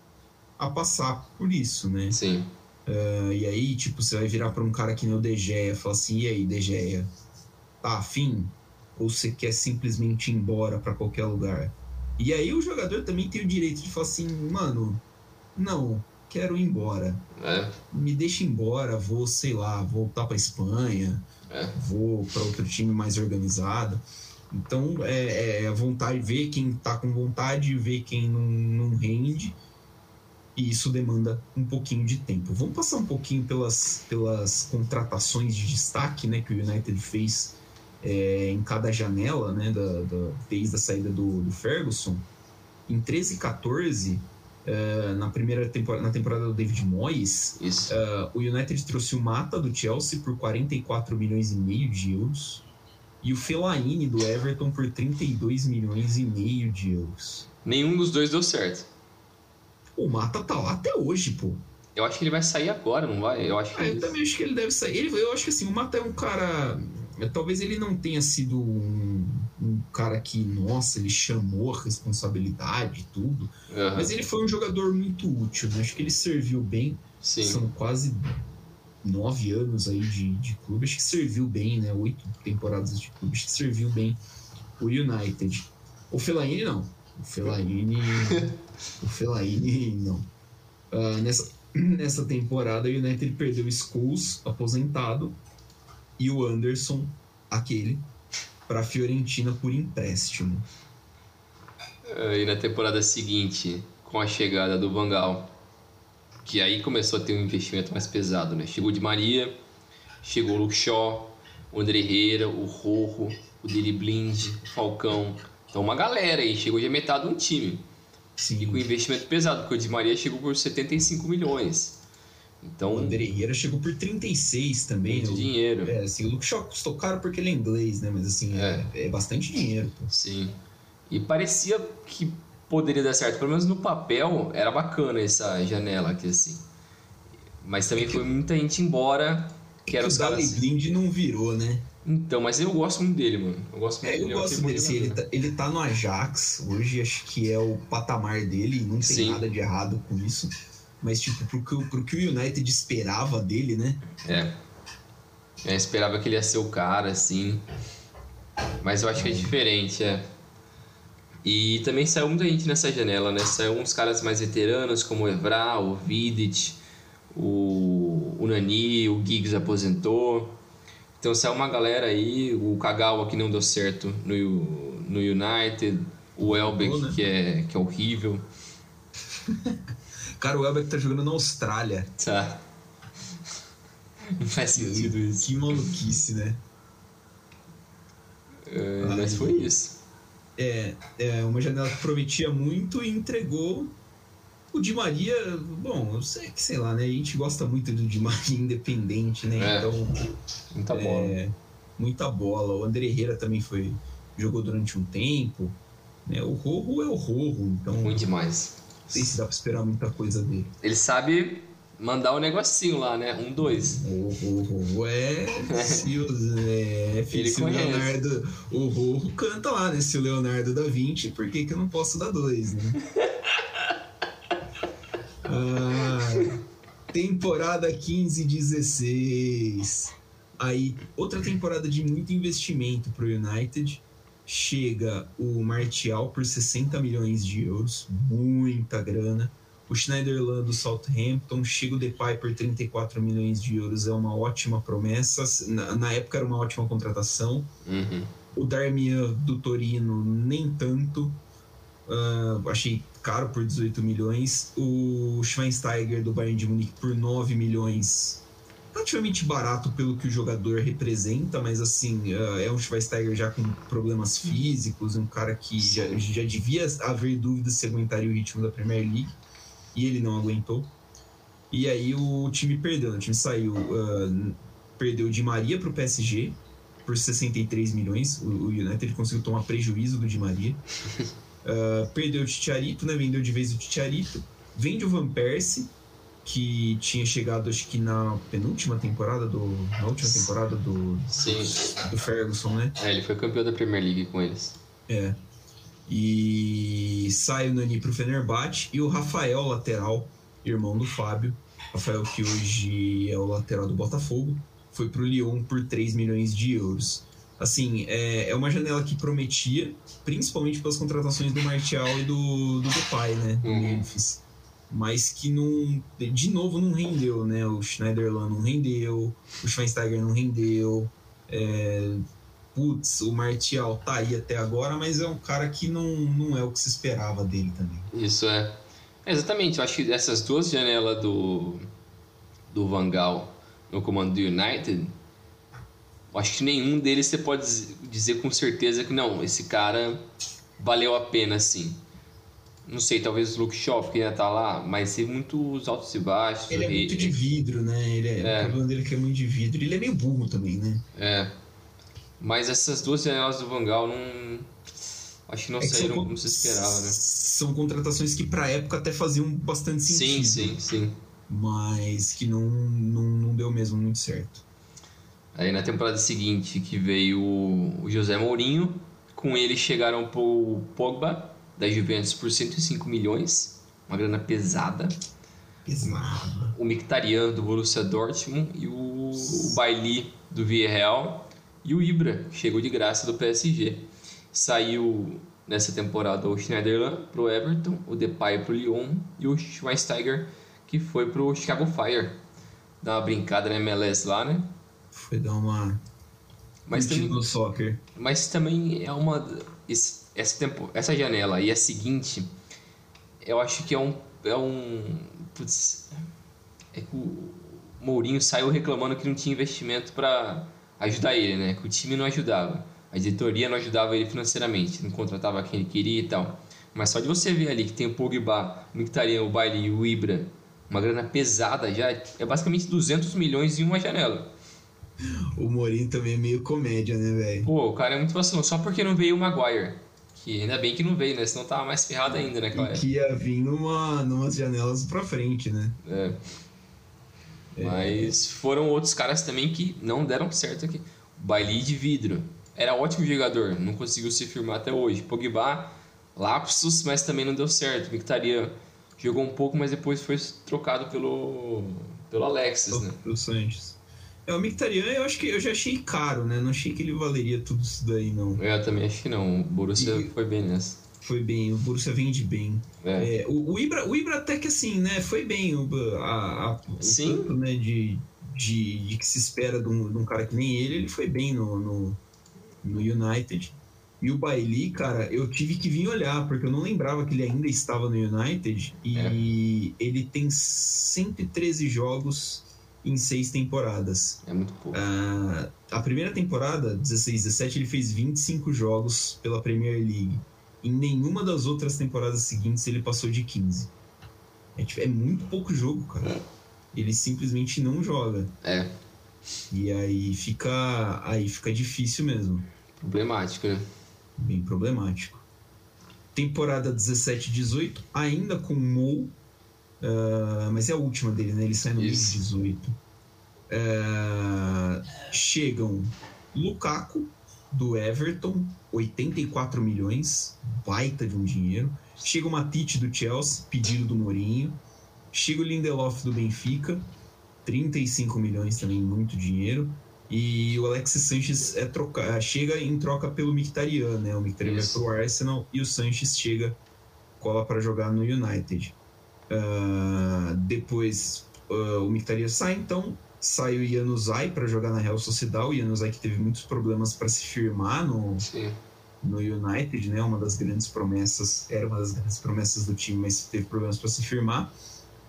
a passar por isso, né? Sim. Uh, e aí, tipo, você vai virar para um cara que nem o Degeia e falar assim: e aí, Degeia, tá afim? Ou você quer simplesmente ir embora para qualquer lugar? E aí, o jogador também tem o direito de falar assim: mano, não, quero ir embora. É. Me deixa embora, vou, sei lá, voltar para Espanha é. vou para outro time mais organizado. Então é, é vontade, ver quem está com vontade, ver quem não, não rende. E isso demanda um pouquinho de tempo. Vamos passar um pouquinho pelas, pelas contratações de destaque né, que o United fez é, em cada janela, né, da, da, desde a saída do, do Ferguson. Em 13 e 14, Uh, na primeira temporada, na temporada do David Moyes, uh, o United trouxe o Mata do Chelsea por 44 milhões e meio de euros e o Fellaini do Everton por 32 milhões e meio de euros. Nenhum dos dois deu certo. O Mata tá lá até hoje, pô. Eu acho que ele vai sair agora, não vai? Eu acho que ah, eu também acho que ele deve sair. Ele, eu acho que assim, o Mata é um cara é, talvez ele não tenha sido um, um, cara que, nossa, ele chamou a responsabilidade e tudo, uhum. mas ele foi um jogador muito útil, né? Acho que ele serviu bem. Sim. São quase nove anos aí de, de clube, acho que serviu bem, né? Oito temporadas de clube, acho que serviu bem o United. O Fellaini não. O Fellaini. *laughs* o Fellaini não. Uh, nessa, nessa temporada, o United perdeu o aposentado, e o Anderson, aquele, para a Fiorentina por empréstimo. E na temporada seguinte, com a chegada do Vangal, que aí começou a ter um investimento mais pesado, né? Chegou de Maria, chegou o Luke Shaw, o André Herrera, o Rojo, o Dili Blind, o Falcão. Então uma galera aí, chegou já metade de um time. Sim. E com investimento pesado, porque o Di Maria chegou por 75 milhões. Então, o André Herrera chegou por 36 também. Muito dinheiro. É, assim, o Luke Shaw custou caro porque ele é inglês, né? Mas assim, é, é, é bastante dinheiro. Pô. Sim. E parecia que poderia dar certo. Pelo menos no papel era bacana essa janela aqui, assim. Mas também foi muita gente embora. Que era os o caras... Blind não virou, né? Então, mas eu gosto muito dele, mano. Eu gosto muito é, dele. Eu gosto dele. Assim, ele, tá, ele tá no Ajax. Hoje acho que é o patamar dele. Não tem Sim. nada de errado com isso mas tipo, pro que, pro que o United esperava dele, né? É. Eu esperava que ele ia ser o cara, assim. Mas eu acho que é diferente, é. E também saiu muita gente nessa janela, né? Saiu uns caras mais veteranos, como o Evra, o Vidic, o, o Nani, o Giggs aposentou. Então saiu uma galera aí, o Kagawa que não deu certo no, no United, o Elbeck né? que, é, que é horrível. *laughs* Cara, o Elbeck tá jogando na Austrália. Tá. Não *laughs* faz sentido isso. Que maluquice, né? É, mas foi isso. É, é, uma janela que prometia muito e entregou o Di Maria. Bom, eu sei que, sei lá, né? A gente gosta muito do Di Maria *laughs* independente, né? É, então. Muita bola. É, muita bola. O André Herrera também foi jogou durante um tempo. Né? O Rorro é o Rorro, então. Ruim demais. Não sei se dá pra esperar muita coisa dele. Ele sabe mandar o um negocinho lá, né? Um, dois. O Rorro é. se o, é Ele se conhece. Leonardo. O Rorro canta lá, né? Se o Leonardo dá 20, por que, que eu não posso dar dois, né? *laughs* Ah, temporada 15 16. Aí, outra temporada de muito investimento pro United. Chega o Martial por 60 milhões de euros, muita grana. O Schneiderlin do Southampton, chega o Depay por 34 milhões de euros, é uma ótima promessa. Na, na época era uma ótima contratação. Uhum. O Darmian do Torino, nem tanto. Ah, achei caro por 18 milhões. O Schweinsteiger do Bayern de Munique por 9 milhões. Relativamente barato pelo que o jogador representa, mas assim, ah, é um Schweinsteiger já com problemas físicos, um cara que já, já devia haver dúvidas se aguentaria o ritmo da Premier League. E ele não aguentou. E aí o time perdeu, né? o time saiu. ah, perdeu o Di Maria para o PSG por 63 milhões. O, o United conseguiu tomar prejuízo do Di Maria. *laughs* Ah, perdeu o Titiarito, né? Vendeu de vez o Titiarito. Vende o Van Persie, que tinha chegado acho que na penúltima temporada do. Na última temporada do, Sim. do Ferguson, né? É, ele foi campeão da Premier League com eles. É. E sai o Nani pro Fenerbahçe e o Rafael, lateral, irmão do Fábio. Rafael, que hoje é o lateral do Botafogo, foi pro Lyon por 3 milhões de euros. Assim, é, é uma janela que prometia, principalmente pelas contratações do Martial e do, do Depay, né? Do Uhum. Memphis. Mas que não. De novo, não rendeu, né? O Schneiderlin não rendeu, o Schweinsteiger não rendeu. É, putz, o Martial tá aí até agora, mas é um cara que não, não é o que se esperava dele também. Isso é. É, Exatamente, eu acho que essas duas janelas do, do Van Gaal no comando do United, eu acho que nenhum deles você pode diz- dizer com certeza que não, esse cara valeu a pena sim. Não sei, talvez o Luke Shaw, que ainda tá lá, mas teve muitos altos e baixos. Ele é muito de vidro, né? Ele é, É. O problema dele é que é muito de vidro. Ele é meio burro também, né? É. Mas essas duas janelas do Van Gaal não. Acho que não É saíram são, como se esperava, né? São contratações que pra época até faziam bastante Sim, sentido. sim, sim. Mas que não, não, não deu mesmo muito certo. Aí na temporada seguinte que veio o José Mourinho, com ele chegaram pro Pogba da Juventus por 105 milhões, uma grana pesada. Pesado. O Mkhitaryan do Borussia Dortmund e o, o Bailly do Villarreal e o Ibra, que chegou de graça do PSG. Saiu nessa temporada o Schneiderlin pro Everton, o Depay pro Lyon e o Schweinsteiger que foi pro Chicago Fire. Dá uma brincada na MLS lá, né? Foi dar uma. Mas também, no soccer. mas também é uma esse- essa tempo, essa janela e a seguinte, eu acho que é um é um putz, é que o Mourinho saiu reclamando que não tinha investimento para ajudar ele, né? Que o time não ajudava, a diretoria não ajudava ele financeiramente, não contratava quem ele queria e tal. Mas só de você ver ali que tem o Pogba, o Mkhitaryan, o Bailly e o Ibra, uma grana pesada já, é basicamente 200 milhões em uma janela. O Mourinho também é meio comédia, né, velho? Pô, o cara é muito vacilão, só porque não veio o Maguire. Que ainda bem que não veio, né? Senão tava mais ferrado ainda E época. que ia vir numa, numas janelas pra frente, né? É. Mas foram outros caras também que não deram certo aqui. O Bailly de vidro. Era ótimo jogador, não conseguiu se firmar até hoje. Pogba, lapsos, mas também não deu certo. Mkhitaryan jogou um pouco, mas depois foi trocado pelo, pelo Alexis, né? Do Sanches. É, o Mictarian eu acho que eu já achei caro, né? Não achei que ele valeria tudo isso daí, não. Eu também acho que não. O Borussia E- foi bem nessa. Foi bem, o Borussia vende bem. É. É, o, o Ibra, o Ibra até que assim, né? Foi bem o, a, a, o Sim. tanto, né, de, de, de que se espera de um, de um cara que nem ele, ele foi bem no, no, no United. E o Bailey, cara, eu tive que vir olhar, porque eu não lembrava que ele ainda estava no United. E ele tem 113 jogos em seis temporadas. É muito pouco. Ah, a primeira temporada, 16, 17, ele fez 25 jogos pela Premier League. Em nenhuma das outras temporadas seguintes ele passou de 15. É, tipo, é muito pouco jogo, cara. Ele simplesmente não joga. É. E aí fica, aí fica difícil mesmo. Problemático, né? Bem problemático. Temporada 17-18, ainda com Mo, uh, mas é a última dele, né? Ele sai no Isso. 18. Uh, chegam Lukaku, do Everton, 84 milhões, baita de um dinheiro. Chega o Matite do Chelsea, pedido do Mourinho. Chega o Lindelof do Benfica, 35 milhões também, muito dinheiro. E o Alexis Sanches é troca, chega em troca pelo Mkhitaryan, né? O Mkhitaryan vai pro Arsenal e o Sanches chega, cola para jogar no United. Uh, depois uh, o Mkhitaryan sai, então sai o Januzaj para jogar na Real Sociedade. O Januzaj que teve muitos problemas para se firmar no, no United, né? Uma das grandes promessas, era uma das grandes promessas do time, mas teve problemas para se firmar.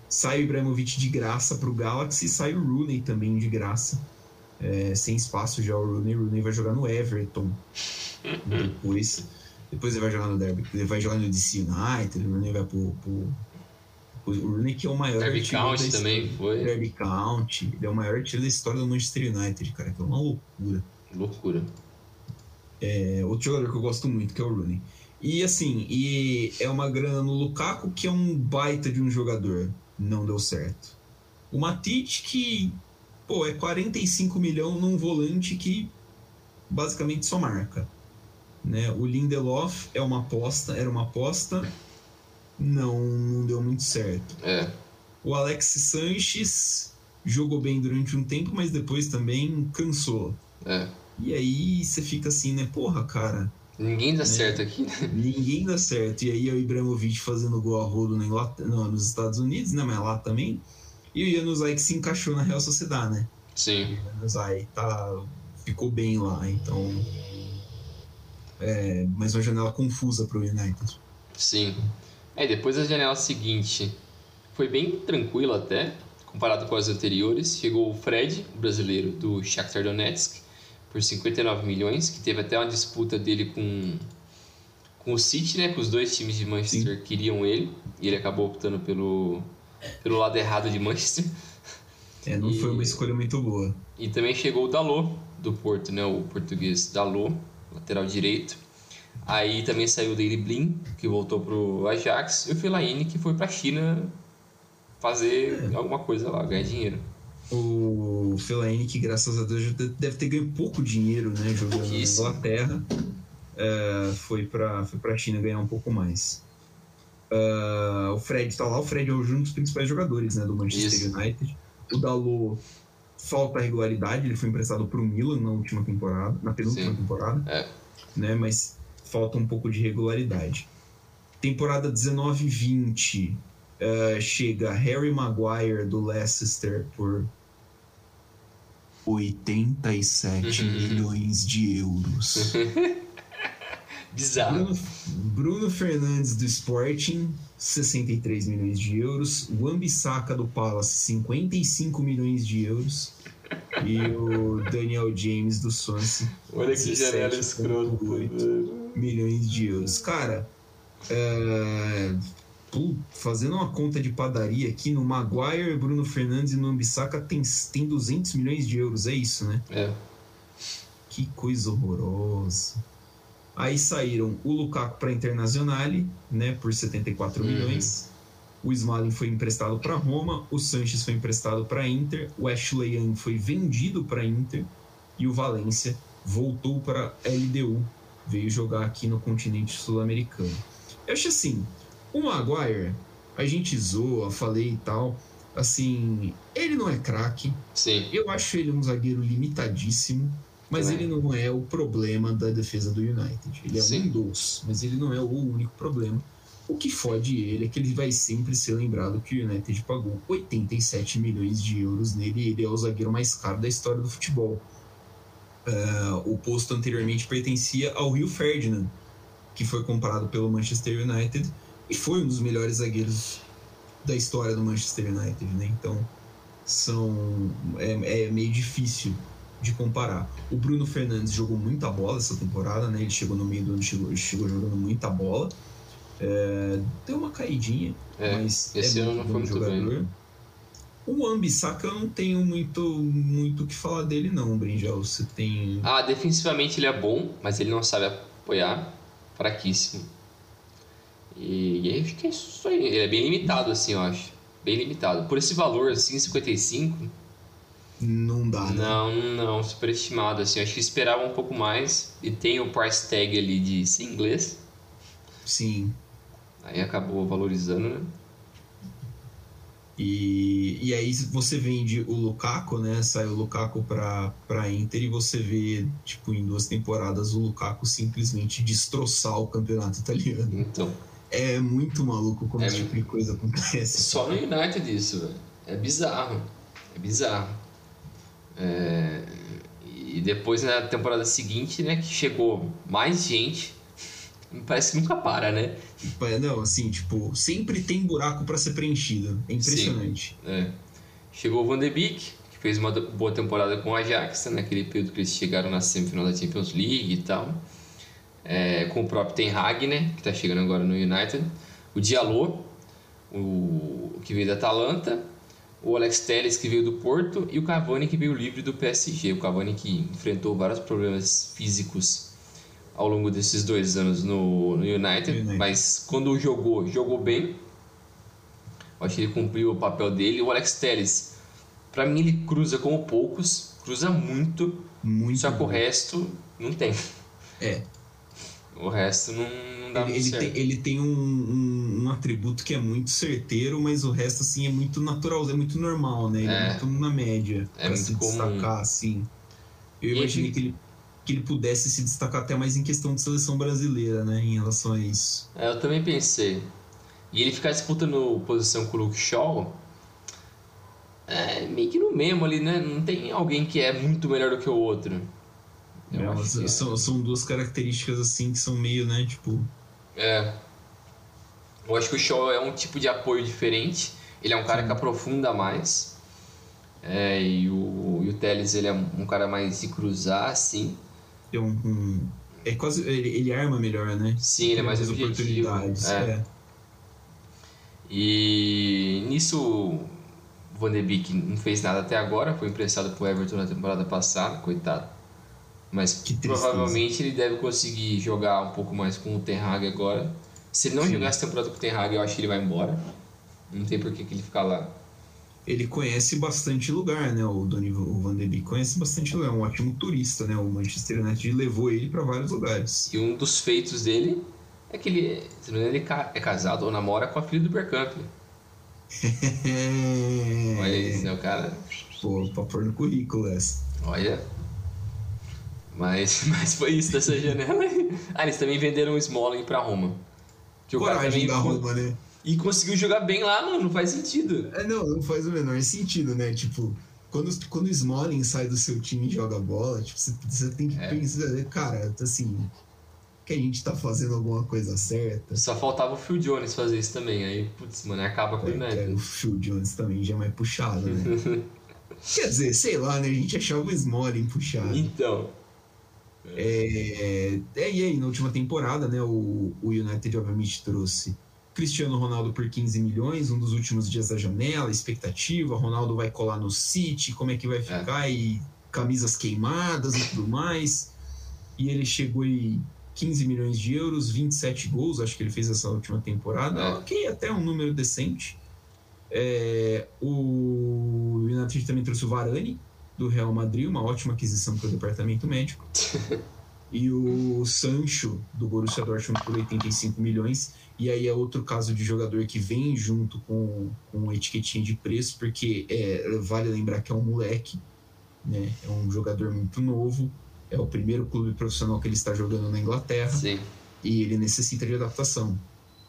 Sai o Ibrahimovic de graça para o Galaxy, sai o Rooney também de graça. É, sem espaço já o Rooney. O Rooney vai jogar no Everton *laughs* depois. Depois ele vai jogar no Derby, ele vai jogar no DC United, o Rooney vai pro, pro o Rooney que é o maior Derby County também foi. Derby County. Ele é o maior artilheiro da história do Manchester United, cara. Que é uma loucura. Loucura. É, outro jogador que eu gosto muito, que é o Rooney. E assim, e é uma grana no Lukaku, que é um baita de um jogador. Não deu certo. O Matite, que, pô, é 45 milhões num volante que basicamente só marca. Né? O Lindelof é uma aposta, era uma aposta não, não deu muito certo. É. O Alex Sanches jogou bem durante um tempo, mas depois também cansou. É. E aí você fica assim, né? Porra, cara. Ninguém dá né? certo aqui, né? *laughs* Ninguém dá certo. E aí é o Ibrahimovic fazendo gol a rodo na Inglaterra, não, nos Estados Unidos, né? Mas lá também. E o Januzaj que se encaixou na Real Sociedade, né? Sim. O Januzaj tá, ficou bem lá, então... É, mas uma janela confusa para o United. Sim. É, depois a janela seguinte foi bem tranquila até, comparado com as anteriores. Chegou o Fred, o brasileiro do Shakhtar Donetsk, por 59 milhões, que teve até uma disputa dele com, com o City, né? Que os dois times de Manchester Sim. queriam ele, e ele acabou optando pelo, pelo lado errado de Manchester. *laughs* É, não e, foi uma escolha muito boa. E também chegou o Dalot, do Porto, né? O português Dalot, lateral direito Aí também saiu o Daily Blin, que voltou pro Ajax, e o Fellaini, que foi pra China fazer é. alguma coisa lá, ganhar dinheiro. O Fellaini, que graças a Deus deve ter ganho pouco dinheiro, né, jogando na Inglaterra, é, foi, pra, foi pra China ganhar um pouco mais. Uh, o Fred tá lá, o Fred é um dos principais jogadores né, do Manchester Isso. United. O Dalot falta regularidade, ele foi emprestado pro Milan na última temporada, na penúltima Sim. temporada. É. Né, mas falta um pouco de regularidade. Temporada 19 e 20 uh, chega Harry Maguire do Leicester por 87 uhum. milhões de euros. *laughs* Bizarro. Bruno, Bruno, Fernandes do Sporting, 63 milhões de euros. Wambisaka do Palace, 55 milhões de euros. E o Daniel James do Swansea. Olha que janela escrota milhões de euros. Cara, é... fazendo uma conta de padaria aqui, no Maguire, Bruno Fernandes e no Ambissaca tem, tem 200 milhões de euros, é isso, né? É. Que coisa horrorosa. Aí saíram o Lukaku para Internazionale, né, por 74 uhum. milhões. O Smalling foi emprestado para Roma, o Sanches foi emprestado para Inter, o Ashley Young foi vendido para Inter e o Valência voltou para LDU veio jogar aqui no continente sul-americano. Eu acho assim, o Maguire, a gente zoa, falei e tal, assim, ele não é craque. Sim. Eu acho ele um zagueiro limitadíssimo, mas ele não é o problema da defesa do United. Ele é Sim. um dos, mas ele não é o único problema. O que fode ele é que ele vai sempre ser lembrado que o United pagou 87 milhões de euros nele e ele é o zagueiro mais caro da história do futebol. Uh, o posto anteriormente pertencia ao Rio Ferdinand, que foi comprado pelo Manchester United e foi um dos melhores zagueiros da história do Manchester United, né? Então são é, é meio difícil de comparar. O Bruno Fernandes jogou muita bola essa temporada, né? Ele chegou no meio do ano, chegou, chegou jogando muita bola. É, deu uma caidinha, é, mas esse é ano não foi muito jogador. Bem. O Ambissaca eu não tenho muito muito o que falar dele não, Brinjal. Você tem... Ah, defensivamente ele é bom, mas ele não sabe apoiar. Fraquíssimo. E, e aí acho que é isso aí. Ele é bem limitado, assim, eu acho. Bem limitado. Por esse valor, assim, 55... Não dá, né? Não, não, superestimado, assim. Eu acho que esperava um pouco mais. E tem o price tag ali de ser inglês. Sim. Aí acabou valorizando, né? E, e aí você vende o Lukaku, né? Sai o Lukaku pra, pra Inter e você vê, tipo, em duas temporadas o Lukaku simplesmente destroçar o campeonato italiano. Então. É muito maluco como É esse tipo de coisa acontece. Só no United isso, velho. É bizarro. É bizarro. É, E depois na temporada seguinte, né, que chegou mais gente. Parece que nunca para, né? Não, assim, tipo, sempre tem buraco pra ser preenchido. É impressionante. É. Chegou o Van de Beek, que fez uma boa temporada com o Ajax, né, naquele período que eles chegaram na semifinal da Champions League e tal. É, com o próprio Ten Hag, né, que está chegando agora no United. O Diallo, o que veio da Atalanta. O Alex Telles, que veio do Porto. E o Cavani, que veio livre do PSG. O Cavani que enfrentou vários problemas físicos ao longo desses dois anos no, no United, United. mas quando jogou, jogou bem. Eu acho que ele cumpriu o papel dele. O Alex Telles, pra mim, ele cruza como poucos, cruza muito, Muito. só que o resto não tem. É. O resto não, não dá Ele, muito ele certo. tem, ele tem um, um, um atributo que é muito certeiro, mas o resto, assim, é muito natural, é muito normal, né? Ele é, É. muito na média É pra muito se comum. destacar, assim. Eu imaginei ele- que ele, que ele pudesse se destacar até mais em questão de seleção brasileira, né? Em relação a isso. É, eu também pensei. E ele ficar disputando posição com o Luke Shaw é meio que no mesmo ali, né? Não tem alguém que é muito melhor do que o outro. Eu É, que são, são duas características, assim, que são meio, né? Tipo, É. Eu acho que o Shaw é um tipo de apoio diferente. Ele é um cara que aprofunda mais. É, e o, e o Teles, ele é um cara mais de cruzar, assim. É um. um- é quase. Ele, ele arma melhor, né? Sim, ele é mais objetivo. oportunidades. É. é. E nisso Van de Beek não fez nada até agora, foi emprestado pro Everton na temporada passada, coitado. Mas provavelmente ele deve conseguir jogar um pouco mais com o Ten Hag agora. Se ele não Sim. jogar essa temporada com o Ten Hag, eu acho que ele vai embora. Não tem por que, que ele ficar lá. Ele conhece bastante lugar, né? O o Van de Beek conhece bastante lugar. É um ótimo turista, né? O Manchester United levou ele para vários lugares. E um dos feitos dele é que ele, se não ele é casado ou namora com a filha do Bergkamp. *laughs* Olha isso, né? O cara. Pô, pra pôr no currículo essa. Olha. Mas, *laughs* mas foi isso dessa janela. Ah, eles também venderam o Smalling pra Roma. Que o cara Coragem também da Roma, né? E conseguiu jogar bem lá, mano. Não faz sentido. É, não, não faz o menor sentido, né? Tipo, quando, quando o Smalling sai do seu time e joga bola, tipo, você, você tem que É. pensar, cara, assim, que a gente tá fazendo alguma coisa certa. Só faltava o Phil Jones fazer isso também. Aí, putz, mano, acaba com o É, cara, United. o Phil Jones também já é mais puxado, né? *laughs* Quer dizer, sei lá, né? A gente achava o Smalling puxado. Então. É, é, e aí, na última temporada, né, o, o United obviamente trouxe Cristiano Ronaldo por 15 milhões, um dos últimos dias da janela, expectativa, Ronaldo vai colar no City, como é que vai ficar, e camisas queimadas e tudo mais. E ele chegou em 15 milhões de euros, 27 gols, acho que ele fez essa última temporada. É. Ok, até um número decente. É, o United também trouxe o Varane, do Real Madrid, uma ótima aquisição para o departamento médico. *laughs* e o Sancho, do Borussia Dortmund, por 85 milhões. E aí é outro caso de jogador que vem junto com, com etiquetinha de preço, porque é, vale lembrar que é um moleque, né? é um jogador muito novo, é o primeiro clube profissional que ele está jogando na Inglaterra Sim. e ele necessita de adaptação.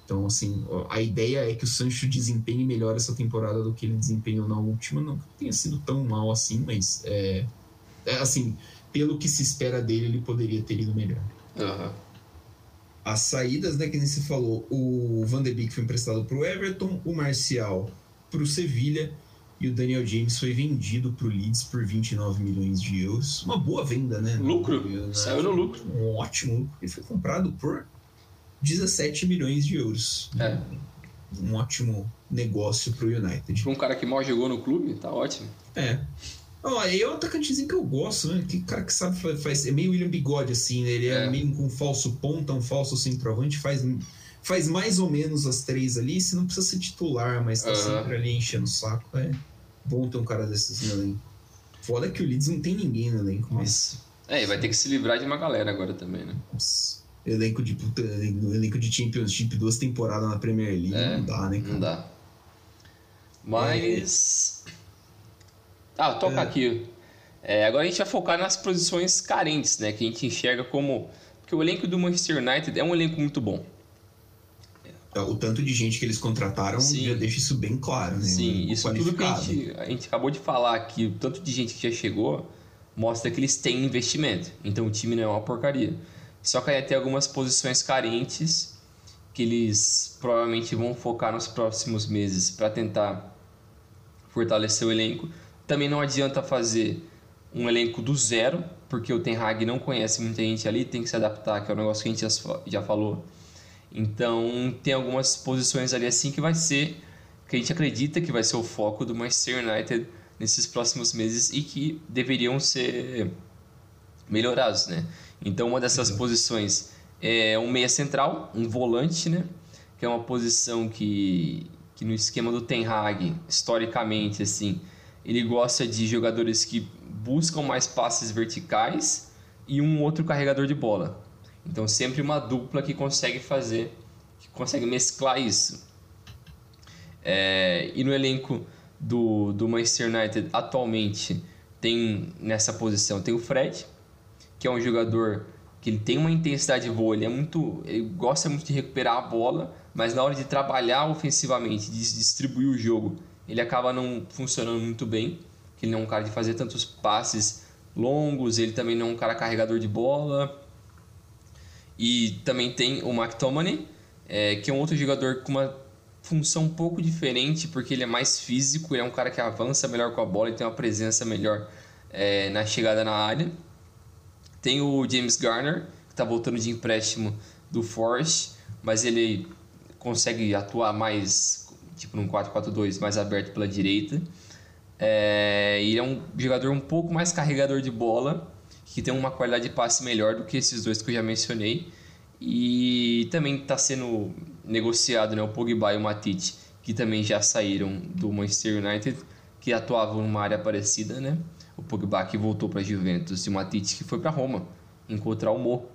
Então, assim, a ideia é que o Sancho desempenhe melhor essa temporada do que ele desempenhou na última. Não que tenha sido tão mal assim, mas é, é, assim, pelo que se espera dele, ele poderia ter ido melhor. Aham. As saídas, né, que nem se falou, o Van de Beek foi emprestado para o Everton, o Marcial para o Sevilha e o Daniel James foi vendido para o Leeds por 29 milhões de euros. Uma boa venda, né? Lucro. Né? Saiu no lucro. Um ótimo lucro. Ele foi comprado por 17 milhões de euros. É. um ótimo negócio pro United. Para um cara que mal jogou no clube, tá ótimo. É. É um atacantezinho que eu gosto, né? Que cara que sabe faz. É meio William Bigode, assim, né? Ele é, é meio com um falso ponta, um falso centroavante, faz, faz mais ou menos as três ali. Se não precisa ser titular, mas tá uhum. sempre ali enchendo o saco. É bom ter um cara desses no elenco. Foda que o Leeds não tem ninguém no elenco, mas. É, e vai ter que se livrar de uma galera agora também, né? Nossa. Elenco de, puta, elenco de Championship, duas temporadas na Premier League, é, não dá, né? Cara? Não dá. Mas. É... Ah, toca é. aqui. É, agora a gente vai focar nas posições carentes, né? Que a gente enxerga como. Porque o elenco do Manchester United é um elenco muito bom. É, o tanto de gente que eles contrataram Sim. já deixa isso bem claro, né? Sim, isso tudo que a gente, a gente acabou de falar aqui, o tanto de gente que já chegou, mostra que eles têm investimento. Então o time não é uma porcaria. Só que aí tem algumas posições carentes que eles provavelmente vão focar nos próximos meses para tentar fortalecer o elenco. Também não adianta fazer um elenco do zero, porque o Ten Hag não conhece muita gente ali, tem que se adaptar, que é um negócio que a gente já, falou. Então, tem algumas posições ali assim que vai ser, que a gente acredita que vai ser o foco do Manchester United nesses próximos meses e que deveriam ser melhorados, né? Então, uma dessas uhum. posições é um meia central, um volante, né? Que é uma posição que, que no esquema do Ten Hag, historicamente, assim, ele gosta de jogadores que buscam mais passes verticais e um outro carregador de bola. Então sempre uma dupla que consegue fazer, que consegue mesclar isso. É, e no elenco do, do Manchester United atualmente tem nessa posição tem o Fred, que é um jogador que ele tem uma intensidade boa, ele é muito, ele gosta muito de recuperar a bola, mas na hora de trabalhar ofensivamente, de distribuir o jogo, ele acaba não funcionando muito bem, que ele não é um cara de fazer tantos passes longos, ele também não é um cara carregador de bola. E também tem o McTominay, é, que é um outro jogador com uma função um pouco diferente, porque ele é mais físico, ele é um cara que avança melhor com a bola e tem uma presença melhor é, na chegada na área. Tem o James Garner, que está voltando de empréstimo do Forest, mas ele consegue atuar mais tipo num 4-4-2 mais aberto pela direita. É, ele é um jogador um pouco mais carregador de bola, que tem uma qualidade de passe melhor do que esses dois que eu já mencionei. E também está sendo negociado né, o Pogba e o Matite, que também já saíram do Manchester United, que atuavam numa área parecida, né? O Pogba que voltou para a Juventus e o Matite que foi para Roma encontrar o Mo.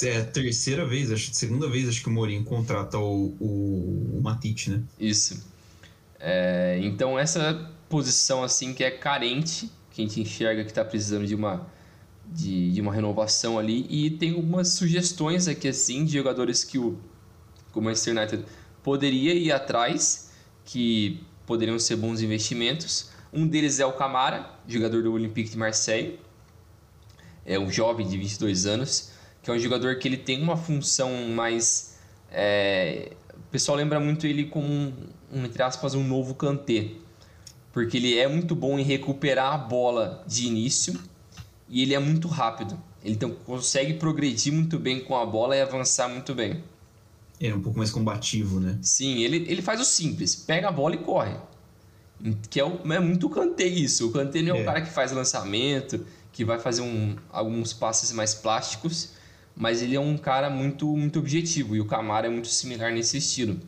É a terceira vez, acho segunda vez acho que o Mourinho contrata o, o, o né? Isso. É, então essa posição assim que é carente, que a gente enxerga que está precisando de uma de, de, uma renovação ali e tem algumas sugestões aqui assim de jogadores que o, que o Manchester United poderia ir atrás, que poderiam ser bons investimentos. Um deles é o Camara, jogador do Olympique de Marseille. É um jovem de 22 anos que é um jogador que ele tem uma função mais. É, o pessoal lembra muito ele como um, um, entre aspas, um novo Kanté. Porque ele é muito bom em recuperar a bola de início e ele é muito rápido. Ele então, consegue progredir muito bem com a bola e avançar muito bem. É um pouco mais combativo, né? Sim, ele, ele faz o simples: pega a bola e corre. Que é, o, é muito o Kanté isso. O Kanté não é, é um cara que faz lançamento, que vai fazer um, alguns passes mais plásticos mas ele é um cara muito, muito objetivo e o Camara é muito similar nesse estilo.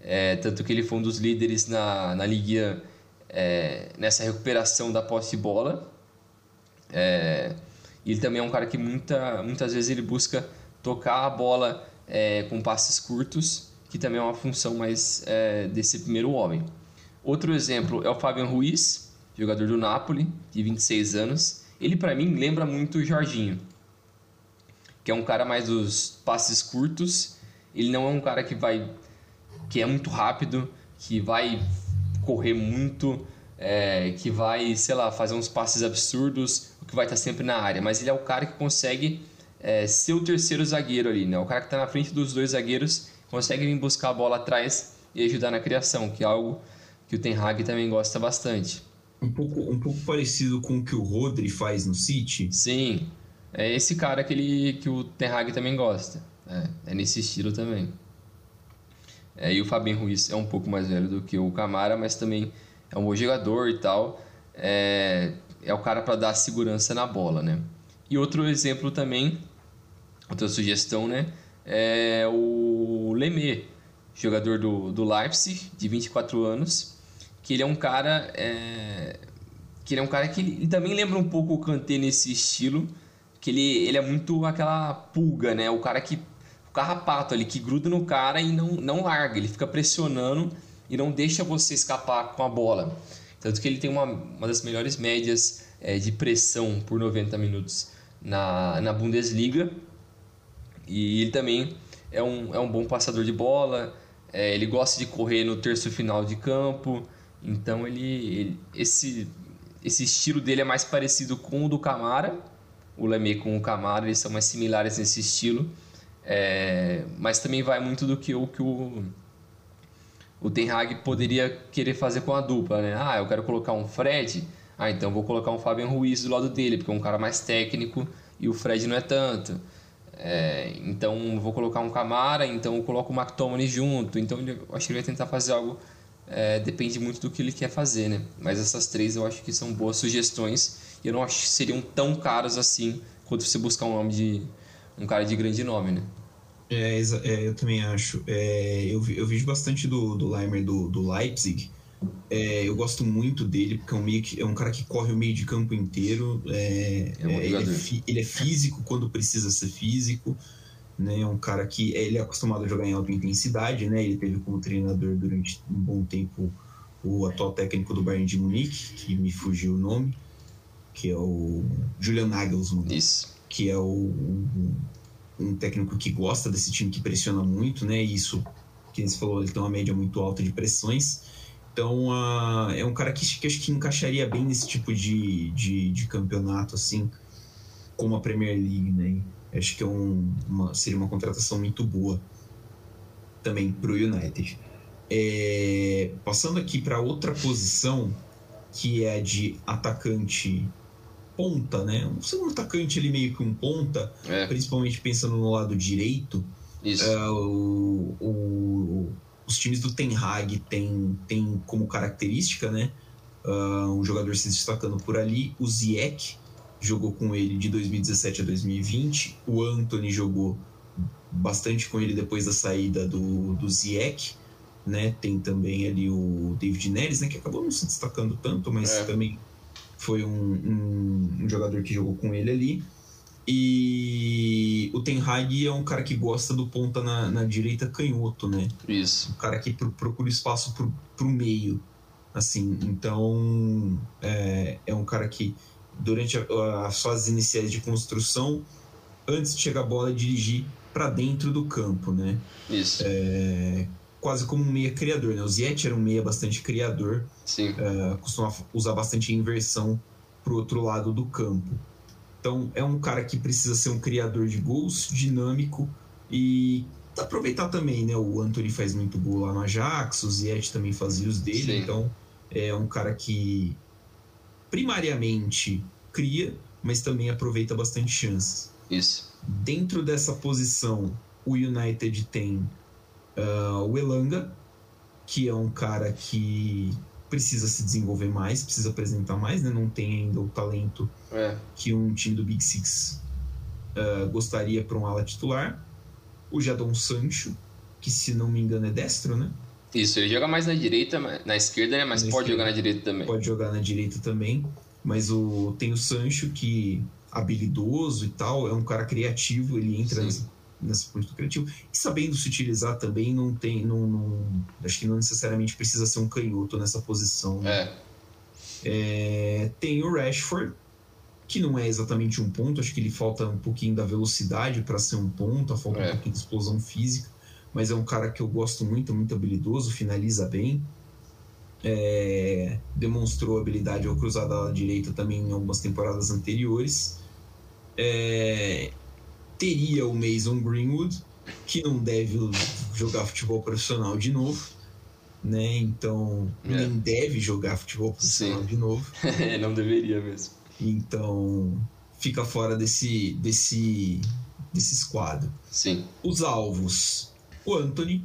É, tanto que ele foi um dos líderes na, na Liga é, nessa recuperação da posse bola. É, ele também é um cara que muita, muitas vezes ele busca tocar a bola é, com passes curtos, que também é uma função mais é, desse primeiro homem. Outro exemplo é o Fabian Ruiz, jogador do Napoli, de 26 anos. Ele, para mim, lembra muito o Jorginho que é um cara mais dos passes curtos. Ele não é um cara que vai que é muito rápido, que vai correr muito, é, que vai, sei lá, fazer uns passes absurdos, que vai estar sempre na área. Mas ele é o cara que consegue é, ser o terceiro zagueiro ali, né? O cara que está na frente dos dois zagueiros consegue vir buscar a bola atrás e ajudar na criação, que é algo que o Ten Hag também gosta bastante. Um pouco, um pouco parecido com o que o Rodri faz no City. Sim, é esse cara que, ele, que o Ten Hag também gosta. É, é nesse estilo também. É, e o Fabinho Ruiz é um pouco mais velho do que o Camara, mas também é um bom jogador e tal. É, é o cara para dar segurança na bola, né? E outro exemplo também, outra sugestão, né? É o Lemé, jogador do, do Leipzig, de 24 anos, que ele é um cara... É, que ele é um cara que ele também lembra um pouco o Kanté nesse estilo, que ele, ele é muito aquela pulga, né? O cara que o carrapato ali que gruda no cara e não, não larga, ele fica pressionando e não deixa você escapar com a bola. Tanto que ele tem uma, uma das melhores médias é, de pressão por 90 minutos na, na Bundesliga. E ele também é um, é um bom passador de bola, é, ele gosta de correr no terço final de campo. Então ele, ele, esse, esse estilo dele é mais parecido com o do Camara, o Lemay com o Camara, eles são mais similares nesse estilo. É, mas também vai muito do que o que o, o Ten Hag poderia querer fazer com a dupla, né? Ah, eu quero colocar um Fred, ah, então vou colocar um Fabian Ruiz do lado dele, porque é um cara mais técnico e o Fred não é tanto. É, então vou colocar um Camara, então eu coloco o McTominay junto. Então eu acho que ele vai tentar fazer algo. É, depende muito do que ele quer fazer, né? Mas essas três eu acho que são boas sugestões eu não acho que seriam tão caros assim quanto você buscar um nome de um cara de grande nome, né? É, é eu também acho. É, eu, eu vejo bastante do, do Leimer do, do Leipzig. É, eu gosto muito dele, porque é um, meio que, é um cara que corre o meio de campo inteiro. É, é um ele, é fi, ele, é físico quando precisa ser físico. Né? É um cara que ele é acostumado a jogar em alta intensidade. Né? Ele teve como treinador durante um bom tempo o atual técnico do Bayern de Munique, que me fugiu o nome que é o Julian Nagelsmann. Isso. Que é o, um técnico que gosta desse time que pressiona muito, né? E isso, que você falou, ele tem uma média muito alta de pressões. Então, uh, é um cara que, que acho que encaixaria bem nesse tipo de, de, de campeonato, assim, como a Premier League, né? Acho que é um, uma, seria uma contratação muito boa também para o United. É, passando aqui para outra posição, que é de atacante ponta, né? Um segundo atacante ele meio que um ponta, é. principalmente pensando no lado direito. Isso. É, o, o, os times do Ten Hag têm tem como característica, né? Uh, um jogador se destacando por ali. O Ziyech jogou com ele de 2017 a 2020. O Anthony jogou bastante com ele depois da saída do, do Ziyech. Né? Tem também ali o David Neres, né? Que acabou não se destacando tanto, mas é. também foi um, um, um, jogador que jogou com ele ali. E o Ten Hag é um cara que gosta do ponta na, na direita canhoto, né? Isso. Um cara que procura espaço pro, pro meio, assim. Então, é, é um cara que, durante as fases iniciais de construção, antes de chegar a bola, dirigir para dentro do campo, né? Isso. É, quase como um meia criador, né? O Ziyech era um meia bastante criador. Sim. Uh, costuma usar bastante inversão pro outro lado do campo. Então é um cara que precisa ser um criador de gols, dinâmico e aproveitar também, né? O Anthony faz muito gol lá no Ajax, o Ziyech também fazia os dele, Sim. então é um cara que primariamente cria, mas também aproveita bastante chances. Isso. Dentro dessa posição, o United tem Uh, o Elanga, que é um cara que precisa se desenvolver mais, precisa apresentar mais, né? Não tem ainda o talento é. que um time do Big Six uh, gostaria para um ala titular. O Jadon Sancho, que se não me engano é destro, né? Isso, ele joga mais na direita, na esquerda, né? Mas na pode esquerda, jogar na direita também. Pode jogar na direita também. Mas o, tem o Sancho, que habilidoso e tal, é um cara criativo, ele entra nessa parte do criativo. E sabendo se utilizar também, não tem. Não, não, acho que não necessariamente precisa ser um canhoto nessa posição. Né? É. É, tem o Rashford, que não é exatamente um ponto, acho que ele falta um pouquinho da velocidade para ser um ponto, falta é. um pouquinho de explosão física, mas é um cara que eu gosto muito, muito habilidoso, finaliza bem. É, demonstrou habilidade ao cruzar da direita também em algumas temporadas anteriores. É, teria o Mason Greenwood, que não deve jogar futebol profissional de novo, né? Então, é. nem deve jogar futebol profissional Sim. de novo. *laughs* não deveria mesmo. Então, fica fora desse, desse, desse esquadro. Sim. Os alvos: o Anthony,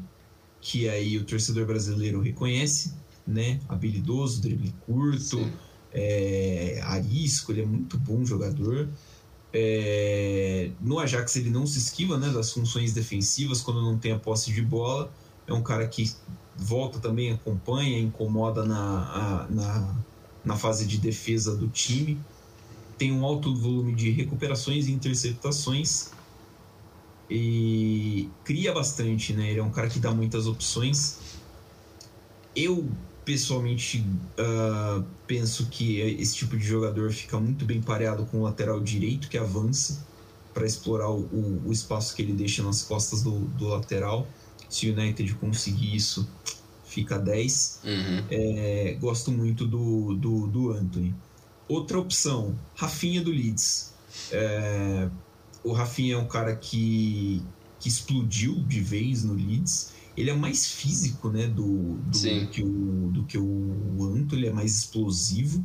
que aí o torcedor brasileiro reconhece, né? Habilidoso, drible curto, é, arisco, ele é muito bom jogador. É, no Ajax ele não se esquiva né, das funções defensivas quando não tem a posse de bola. É um cara que volta também, acompanha, incomoda na, a, na, na fase de defesa do time. Tem um alto volume de recuperações e interceptações. E cria bastante, né? Ele é um cara que dá muitas opções. Eu pessoalmente uh, penso que esse tipo de jogador fica muito bem pareado com o lateral direito que avança para explorar o, o, o, espaço que ele deixa nas costas do, do lateral. Se o United conseguir isso, fica 10. Uhum. É, gosto muito do, do, do Anthony. Outra opção, Rafinha do Leeds. É, o Rafinha é um cara que, que explodiu de vez no Leeds ele é mais físico, né, do, do, que, o, do que o Anto, ele é mais explosivo.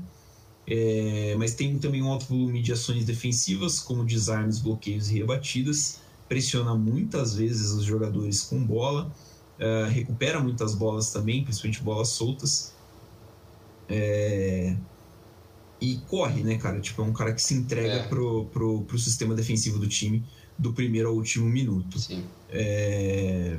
É, mas tem também um alto volume de ações defensivas, como desarmes, bloqueios e rebatidas. Pressiona muitas vezes os jogadores com bola, é, recupera muitas bolas também, principalmente bolas soltas. É, e corre, né, cara? Tipo, é um cara que se entrega é. pro, pro, pro sistema defensivo do time do primeiro ao último minuto. Sim. É,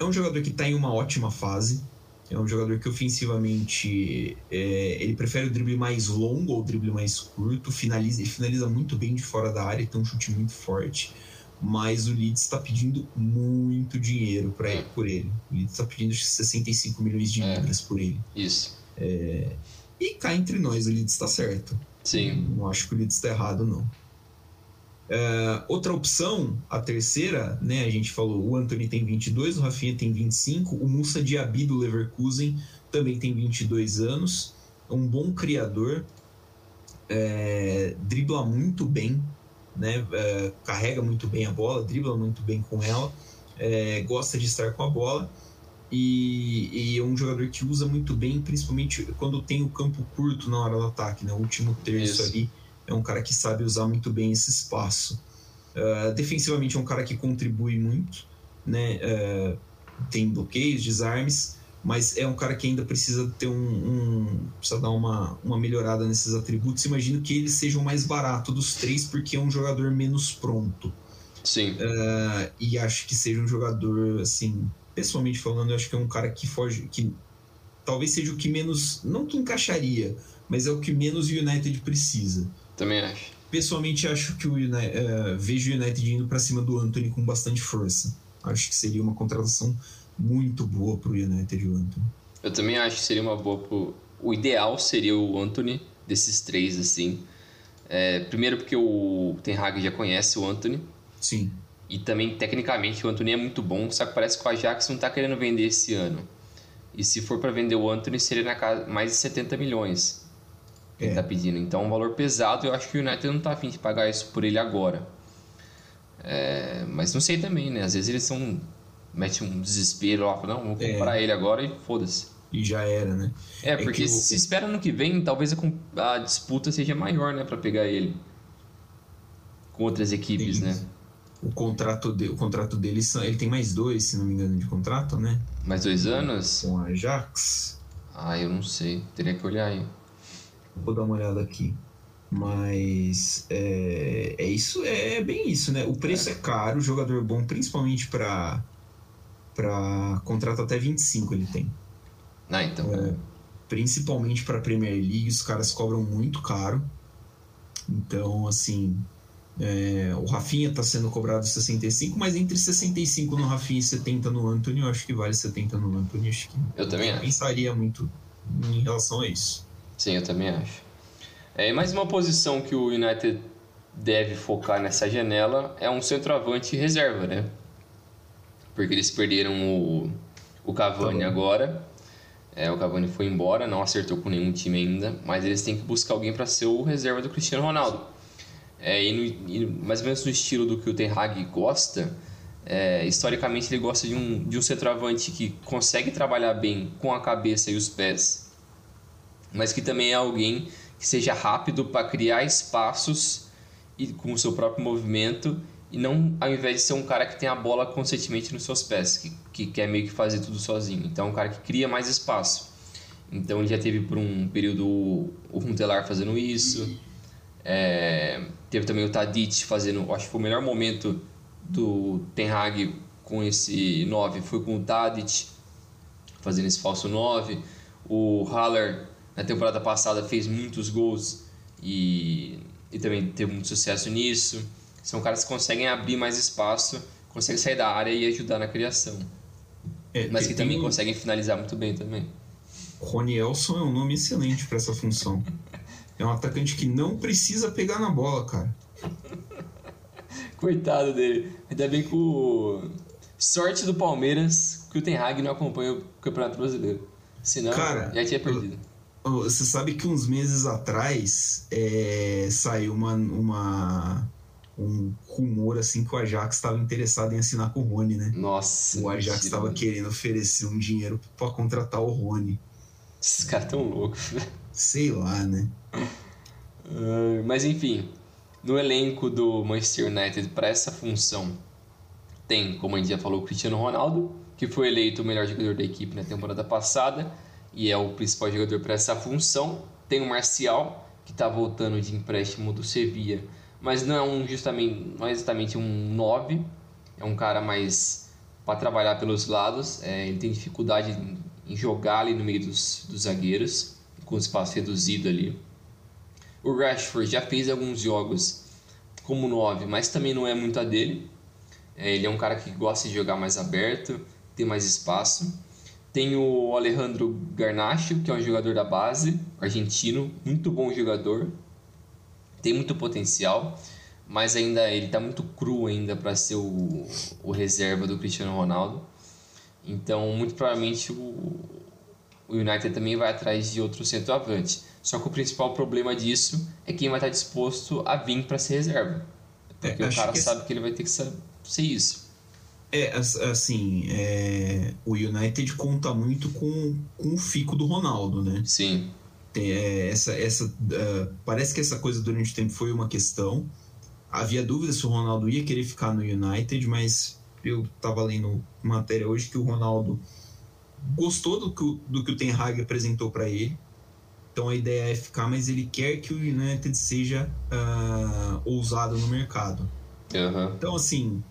é um jogador que está em uma ótima fase. É um jogador que ofensivamente é, ele prefere o drible mais longo ou o drible mais curto. Finaliza, ele finaliza muito bem de fora da área, tem um chute muito forte. Mas o Leeds está pedindo muito dinheiro pra, é. por ele. O Leeds está pedindo 65 milhões de é. libras por ele. Isso. É, e cá entre nós, o Leeds está certo. Sim. Não acho que o Leeds está errado, não. Uh, outra opção, a terceira, né, a gente falou, o Anthony tem 22, o Rafinha tem 25, o Musa Diaby do Leverkusen também tem 22 anos, é um bom criador, é, dribla muito bem, né, é, carrega muito bem a bola, dribla muito bem com ela, é, gosta de estar com a bola e, e, é um jogador que usa muito bem, principalmente quando tem o campo curto na hora do ataque, né, o último terço Isso. ali é um cara que sabe usar muito bem esse espaço. Uh, defensivamente é um cara que contribui muito, né? Uh, tem bloqueios, desarmes, mas é um cara que ainda precisa ter um, um, precisa dar uma, uma melhorada nesses atributos. Imagino que ele seja o mais barato dos três porque é um jogador menos pronto. Sim. Uh, e acho que seja um jogador assim, pessoalmente falando, eu acho que é um cara que foge, que talvez seja o que menos, não que encaixaria, mas é o que menos o United precisa. Também acho. Pessoalmente, acho que o United, uh, vejo o United indo para cima do Anthony com bastante força. Acho que seria uma contratação muito boa para o United, o Anthony. Eu também acho que seria uma boa pro... O ideal seria o Anthony, desses três, assim. É, primeiro porque o Ten Hag já conhece o Anthony. Sim. E também, tecnicamente, o Anthony é muito bom, só que parece que o Ajax não está querendo vender esse ano. E se for para vender o Anthony, seria na casa mais de 70 milhões é. ele tá pedindo. Então é um valor pesado eu acho que o United não tá afim de pagar isso por ele agora. É, mas não sei também, né? Às vezes eles são. Mete um desespero lá, não, vou comprar é. ele agora e foda-se. E já era, né? É, porque é se espera no que vem, talvez a, a disputa seja maior, né, para pegar ele. Com outras equipes, Sim. né? O contrato, de, o contrato dele, ele tem mais dois, se não me engano, de contrato, né? Mais dois anos? Com a Ajax. Ah, eu não sei. Teria que olhar aí. Vou dar uma olhada aqui. Mas é, é isso, é bem isso, né? O preço é, é caro, jogador bom, principalmente para para contrato até 25 ele tem. Ah, então. É, principalmente para Premier League, os caras cobram muito caro. Então, assim, é, o Rafinha está sendo cobrado 65, mas entre 65 no Rafinha e 70 no Anthony, eu acho que vale 70 no Anthony. Acho que eu também acho. pensaria muito em relação a isso. Sim, eu também acho. É, mais uma posição que o United deve focar nessa janela é um centroavante reserva, né? Porque eles perderam o, o Cavani tá agora. É, o Cavani foi embora, não acertou com nenhum time ainda, mas eles têm que buscar alguém para ser o reserva do Cristiano Ronaldo. É, e, no, e, mais ou menos no estilo do que o Ten Hag gosta, é, historicamente ele gosta de um, de um centroavante que consegue trabalhar bem com a cabeça e os pés mas que também é alguém que seja rápido para criar espaços e com o seu próprio movimento e não ao invés de ser um cara que tem a bola constantemente nos seus pés, que, que quer meio que fazer tudo sozinho. Então é um cara que cria mais espaço. Então ele já teve por um período o Runtelar fazendo isso. É, teve também o Tadic fazendo, acho que foi o melhor momento do Ten Hag com esse 9 foi com o Tadic fazendo esse falso 9. O Haller na temporada passada fez muitos gols e, e também teve muito sucesso nisso. São caras que conseguem abrir mais espaço, conseguem sair da área e ajudar na criação. É, Mas que também um... conseguem finalizar muito bem também. Rony Elson é um nome excelente para essa função. *laughs* É um atacante que não precisa pegar na bola, cara. *laughs* Coitado dele. Ainda bem que o. Sorte do Palmeiras que o Ten Hag não acompanha o Campeonato Brasileiro. Senão, cara, já tinha perdido. Você sabe que uns meses atrás é, saiu uma, uma, um rumor assim que o Ajax estava interessado em assinar com o Rony, né? Nossa. O Ajax estava querendo oferecer um dinheiro para contratar o Rony. Esses caras tão loucos. Sei lá, né? Uh, mas enfim, no elenco do Manchester United para essa função tem, como a gente já falou, o Cristiano Ronaldo, que foi eleito o melhor jogador da equipe na temporada passada e é o principal jogador para essa função. Tem o Marcial, que está voltando de empréstimo do Sevilla, mas não é um justamente, não é exatamente um 9, é um cara mais para trabalhar pelos lados. É, ele tem dificuldade em jogar ali no meio dos, dos zagueiros, com espaço reduzido ali. O Rashford já fez alguns jogos como 9, mas também não é muito a dele. É, ele é um cara que gosta de jogar mais aberto, tem mais espaço. Tem o Alejandro Garnacho, que é um jogador da base, argentino, muito bom jogador, tem muito potencial, mas ainda ele está muito cru ainda para ser o, o reserva do Cristiano Ronaldo. Então, muito provavelmente o, o United também vai atrás de outro centroavante. Só que o principal problema disso é quem vai estar disposto a vir para ser reserva. Porque é, o cara que sabe que ele vai ter que ser isso. É, assim, é, o United conta muito com, com o fico do Ronaldo, né? Sim. É, essa, essa, uh, parece que essa coisa durante o tempo foi uma questão. Havia dúvidas se o Ronaldo ia querer ficar no United, mas eu estava lendo matéria hoje que o Ronaldo gostou do que, do que o Ten Hag apresentou para ele. Então a ideia é ficar, mas ele quer que o United seja uh, ousado no mercado. Uhum. Então, assim,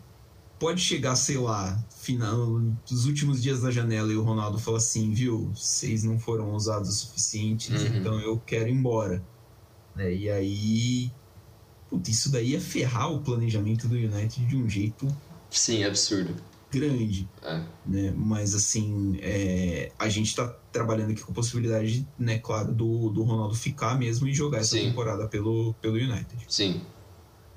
pode chegar, sei lá, final dos últimos dias da janela e o Ronaldo fala assim, viu, vocês não foram ousados o suficiente, uhum. então eu quero ir embora. É, e aí, putz, isso daí é ferrar o planejamento do United de um jeito Sim, absurdo. Grande. É. Né? Mas assim, é, a gente está trabalhando aqui com a possibilidade, né, claro, do, do Ronaldo ficar mesmo e jogar essa Sim. temporada pelo, pelo United. Sim.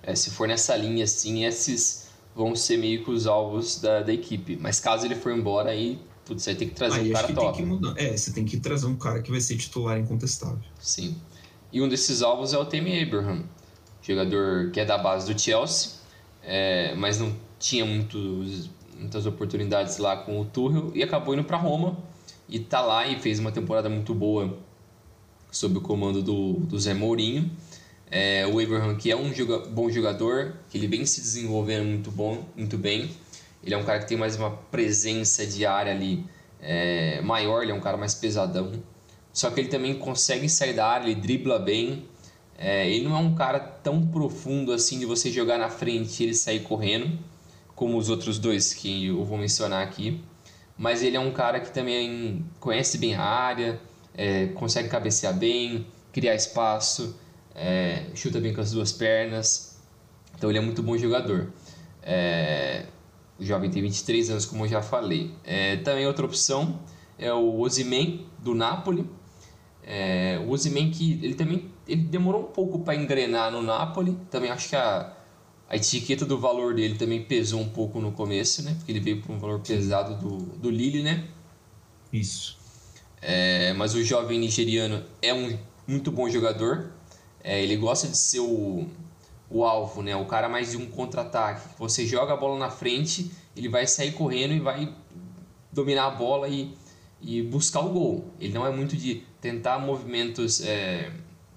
É, se for nessa linha, assim, esses vão ser meio que os alvos da, da equipe. Mas caso ele for embora, aí putz, você tem que trazer aí, um cara que top. Tem que mudar. É, você tem que trazer um cara que vai ser titular incontestável. Sim. E um desses alvos é o Tammy Abraham, jogador que é da base do Chelsea é, mas não tinha muitos, muitas oportunidades lá com o Tuchel e acabou indo para Roma e tá lá e fez uma temporada muito boa sob o comando do, do Zé Mourinho. É, o Abraham, que é um joga, bom jogador, que ele vem se desenvolvendo muito bom, muito bem. Ele é um cara que tem mais uma presença de área ali é, maior, ele é um cara mais pesadão. Só que ele também consegue sair da área, ele dribla bem, é, ele não é um cara tão profundo assim de você jogar na frente e ele sair correndo, como os outros dois que eu vou mencionar aqui. Mas ele é um cara que também conhece bem a área, é, consegue cabecear bem, criar espaço, é, chuta bem com as duas pernas. Então ele é muito bom jogador. É, o jovem tem 23 anos, como eu já falei. É, também outra opção é o Ozyman do Napoli. É, o Ozyman que ele também ele demorou um pouco para engrenar no Napoli. Também acho que a, a etiqueta do valor dele também pesou um pouco no começo, né? Porque ele veio por um valor pesado do, do Lille, né? Isso. É, mas o jovem nigeriano é um muito bom jogador. É, ele gosta de ser o, o alvo, né? O cara mais de um contra-ataque. Você joga a bola na frente, ele vai sair correndo e vai dominar a bola e, e buscar o gol. Ele não é muito de tentar movimentos é,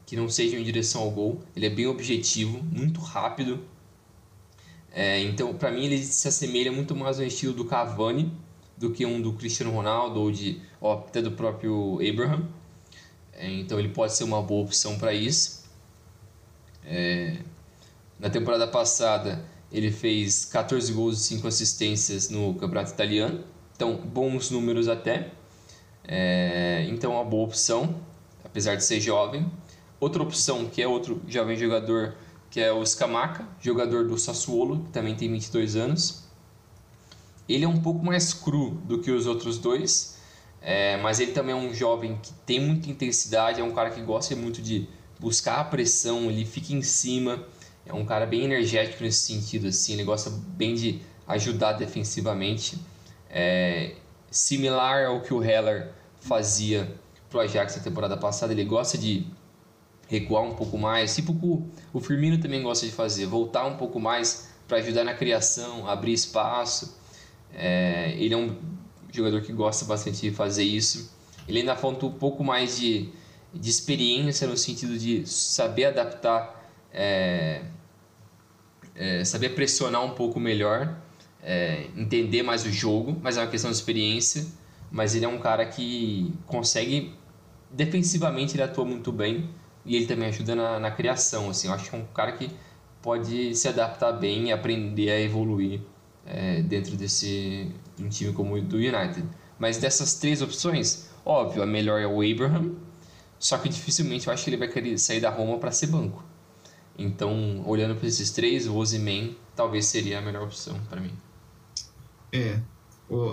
que não sejam em direção ao gol. Ele é bem objetivo, muito rápido. É, então, para mim, ele se assemelha muito mais ao estilo do Cavani do que um do Cristiano Ronaldo ou, de, ou até do próprio Abraham. É, então, ele pode ser uma boa opção para isso. É, na temporada passada, ele fez 14 gols e 5 assistências no Campeonato Italiano. Então, bons números até. É, então, uma boa opção, apesar de ser jovem. Outra opção, que é outro jovem jogador, que é o Scamaca, jogador do Sassuolo, que também tem 22 anos. Ele é um pouco mais cru do que os outros dois, é, mas ele também é um jovem que tem muita intensidade, é um cara que gosta muito de buscar a pressão, ele fica em cima, é um cara bem energético nesse sentido, assim, ele gosta bem de ajudar defensivamente. É, similar ao que o Heller fazia pro Ajax na temporada passada, ele gosta de recuar um pouco mais, tipo o, Firmino também gosta de fazer, voltar um pouco mais para ajudar na criação, abrir espaço. É, ele é um jogador que gosta bastante de fazer isso. Ele ainda falta um pouco mais de, de experiência no sentido de saber adaptar, é, é, saber pressionar um pouco melhor, é, entender mais o jogo, mas é uma questão de experiência. Mas ele é um cara que consegue, defensivamente, ele atua muito bem e ele também ajuda na, na criação. Assim, eu acho que é um cara que pode se adaptar bem e aprender a evoluir é, dentro desse um time como o do United. Mas dessas três opções, óbvio, a melhor é o Abraham, só que dificilmente eu acho que ele vai querer sair da Roma para ser banco. Então, olhando para esses três, o Ozyman talvez seria a melhor opção para mim. É,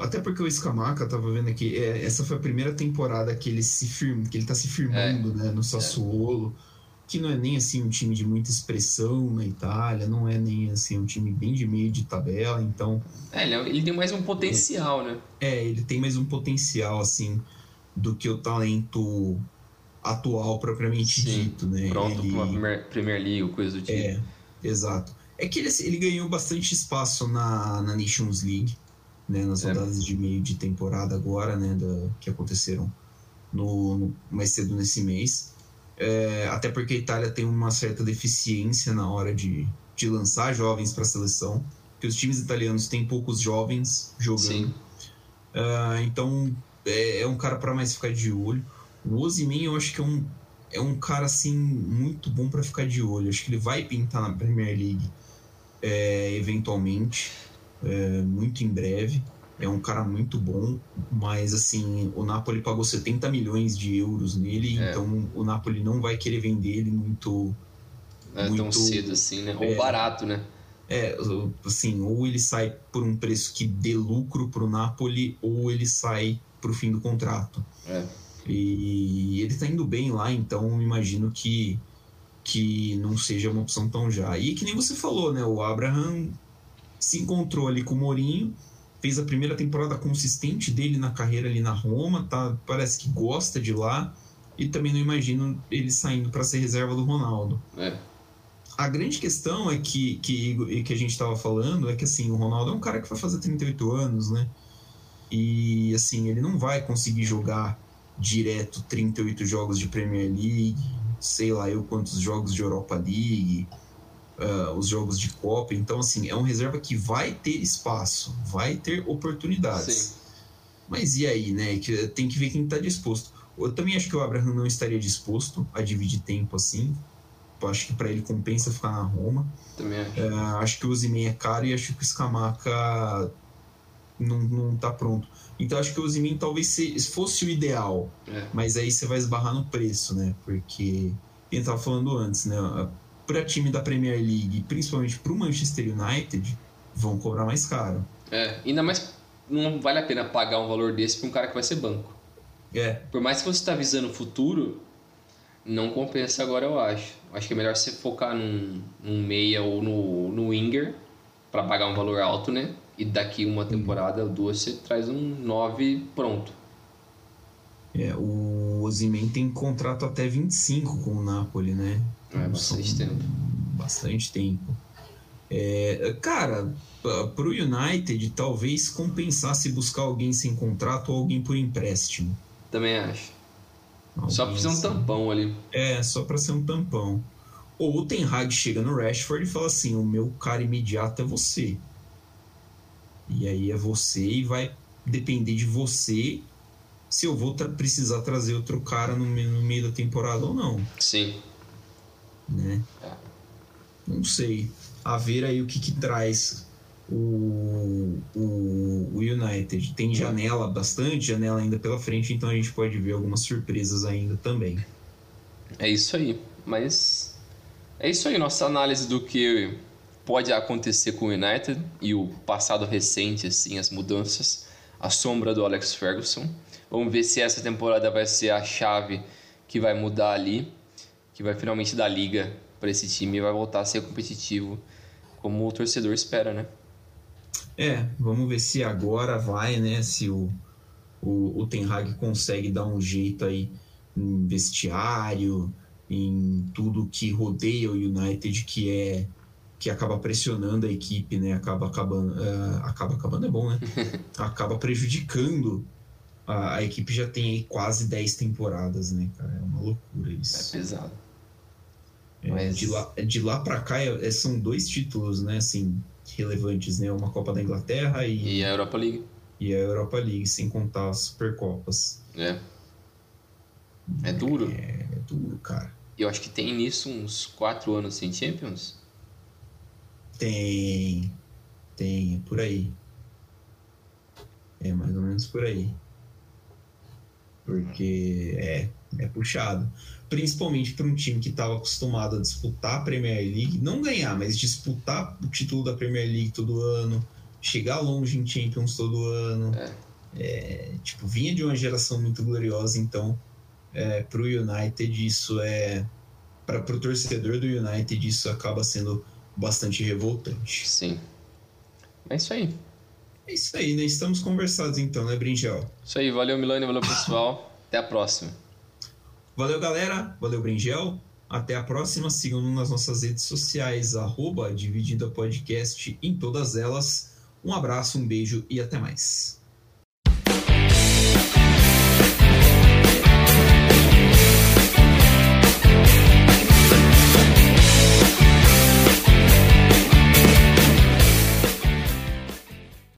até porque o Scamaca, tava vendo aqui, é, essa foi a primeira temporada que ele se firma, que ele tá se firmando, é, né, no Sassuolo, é. que não é nem assim um time de muita expressão na Itália, não é nem assim um time bem de meio de tabela, então. É, ele, é, ele tem mais um potencial, né? É, ele tem mais um potencial, assim, do que o talento atual propriamente Sim, dito, né? Pronto ele... pra Premier, Premier League, coisa do tipo. É, exato. É que ele, ele ganhou bastante espaço na, na Nations League né, nas é. rodadas de meio de temporada agora, né, da, que aconteceram no, no, mais cedo nesse mês. É, até porque a Itália tem uma certa deficiência na hora de, de lançar jovens para a seleção, que os times italianos têm poucos jovens jogando. Uh, então é, é, um cara para mais ficar de olho. O Ozyman eu acho que é um, é um cara assim muito bom para ficar de olho. Acho que ele vai pintar na Premier League é, eventualmente é, muito em breve. É um cara muito bom, mas assim, o Napoli pagou 70 milhões de euros nele, é. então o Napoli não vai querer vender ele muito. É muito, tão cedo assim, né? Ou é, barato, né? É, assim, ou ele sai por um preço que dê lucro pro Napoli, ou ele sai pro fim do contrato. É. E ele tá indo bem lá, então imagino que, que não seja uma opção tão já. E que nem você falou, né? O Abraham se encontrou ali com o Mourinho, fez a primeira temporada consistente dele na carreira ali na Roma, tá? Parece que gosta de lá e também não imagino ele saindo para ser reserva do Ronaldo. É. A grande questão é que, que, que a gente estava falando é que assim, o Ronaldo é um cara que vai fazer 38 anos, né? E assim, ele não vai conseguir jogar direto 38 jogos de Premier League, sei lá eu quantos jogos de Europa League, uh, os jogos de Copa. Então, assim, é um reserva que vai ter espaço, vai ter oportunidades. Sim. Mas e aí, né? Tem que ver quem está disposto. Eu também acho que o Abraham não estaria disposto a dividir tempo assim. Eu acho que para ele compensa ficar na Roma. Também acho. Uh, acho que o Ozyman é caro e acho que o Scamaca não, não tá pronto. Então acho que o Ozyman talvez fosse o ideal. É. Mas aí você vai esbarrar no preço, né? Porque, quem tava falando antes, né? para time da Premier League, principalmente para o Manchester United, vão cobrar mais caro. É, ainda mais não vale a pena pagar um valor desse para um cara que vai ser banco. É. Por mais que você está visando o futuro, não compensa agora, eu acho. Acho que é melhor você focar num, num meia ou no, no winger para pagar um valor alto, né? E daqui uma temporada duas você traz um 9 pronto. É, o Ozyman tem contrato até 25 com o Napoli, né? É, bastante tempo. Bastante tempo. É, cara, pro United talvez compensasse buscar alguém sem contrato ou alguém por empréstimo. Também acho. Alguém só pra ser um tampão ali. É, só pra ser um tampão. Ou o Ten Hag chega no Rashford e fala assim: o meu cara imediato é você. E aí é você e vai depender de você se eu vou tra precisar trazer outro cara no, no, meio da temporada ou não. Sim. Né? É. Não sei. A ver aí o que, que traz o, o, o, United. Tem janela, bastante janela ainda pela frente, então a gente pode ver algumas surpresas ainda também. É isso aí. Mas é isso aí, nossa análise do que pode acontecer com o United e o passado recente, assim, as mudanças, a sombra do Alex Ferguson. Vamos ver se essa temporada vai ser a chave que vai mudar ali, que vai finalmente dar liga para esse time e vai voltar a ser competitivo, como o torcedor espera, né? É, vamos ver se agora vai, né? Se o, o, o Ten Hag consegue dar um jeito aí em vestiário, em tudo que rodeia o United, que é que acaba pressionando a equipe, né? Acaba acabando, uh, acaba acabando é bom, né? *laughs* acaba prejudicando a, a, equipe já tem aí quase 10 temporadas, né, cara? É uma loucura isso. É pesado. É, Mas... de, lá, de lá para cá é, são dois títulos, né, assim, relevantes, né? Uma Copa da Inglaterra e, e a Europa League. E a Europa League, sem contar as Supercopas. É. É duro. É, é duro, cara. Eu acho que tem nisso uns quatro anos sem Champions. Tem. Tem, por aí. É mais ou menos por aí. Porque é, é puxado. Principalmente para um time que estava acostumado a disputar a Premier League, não ganhar, mas disputar o título da Premier League todo ano, chegar longe em Champions todo ano. É. É, tipo, vinha de uma geração muito gloriosa, então é, para o United isso é para o torcedor do United isso acaba sendo bastante revoltante. Sim. É isso aí. É isso aí, né? Estamos conversados então, né, Bringel? Isso aí, valeu Milani, valeu pessoal. *laughs* Até a próxima. Valeu, galera. Valeu, Bringel. Até a próxima. Sigam-nos nas nossas redes sociais, arroba Dividida Podcast em todas elas. Um abraço, um beijo e até mais.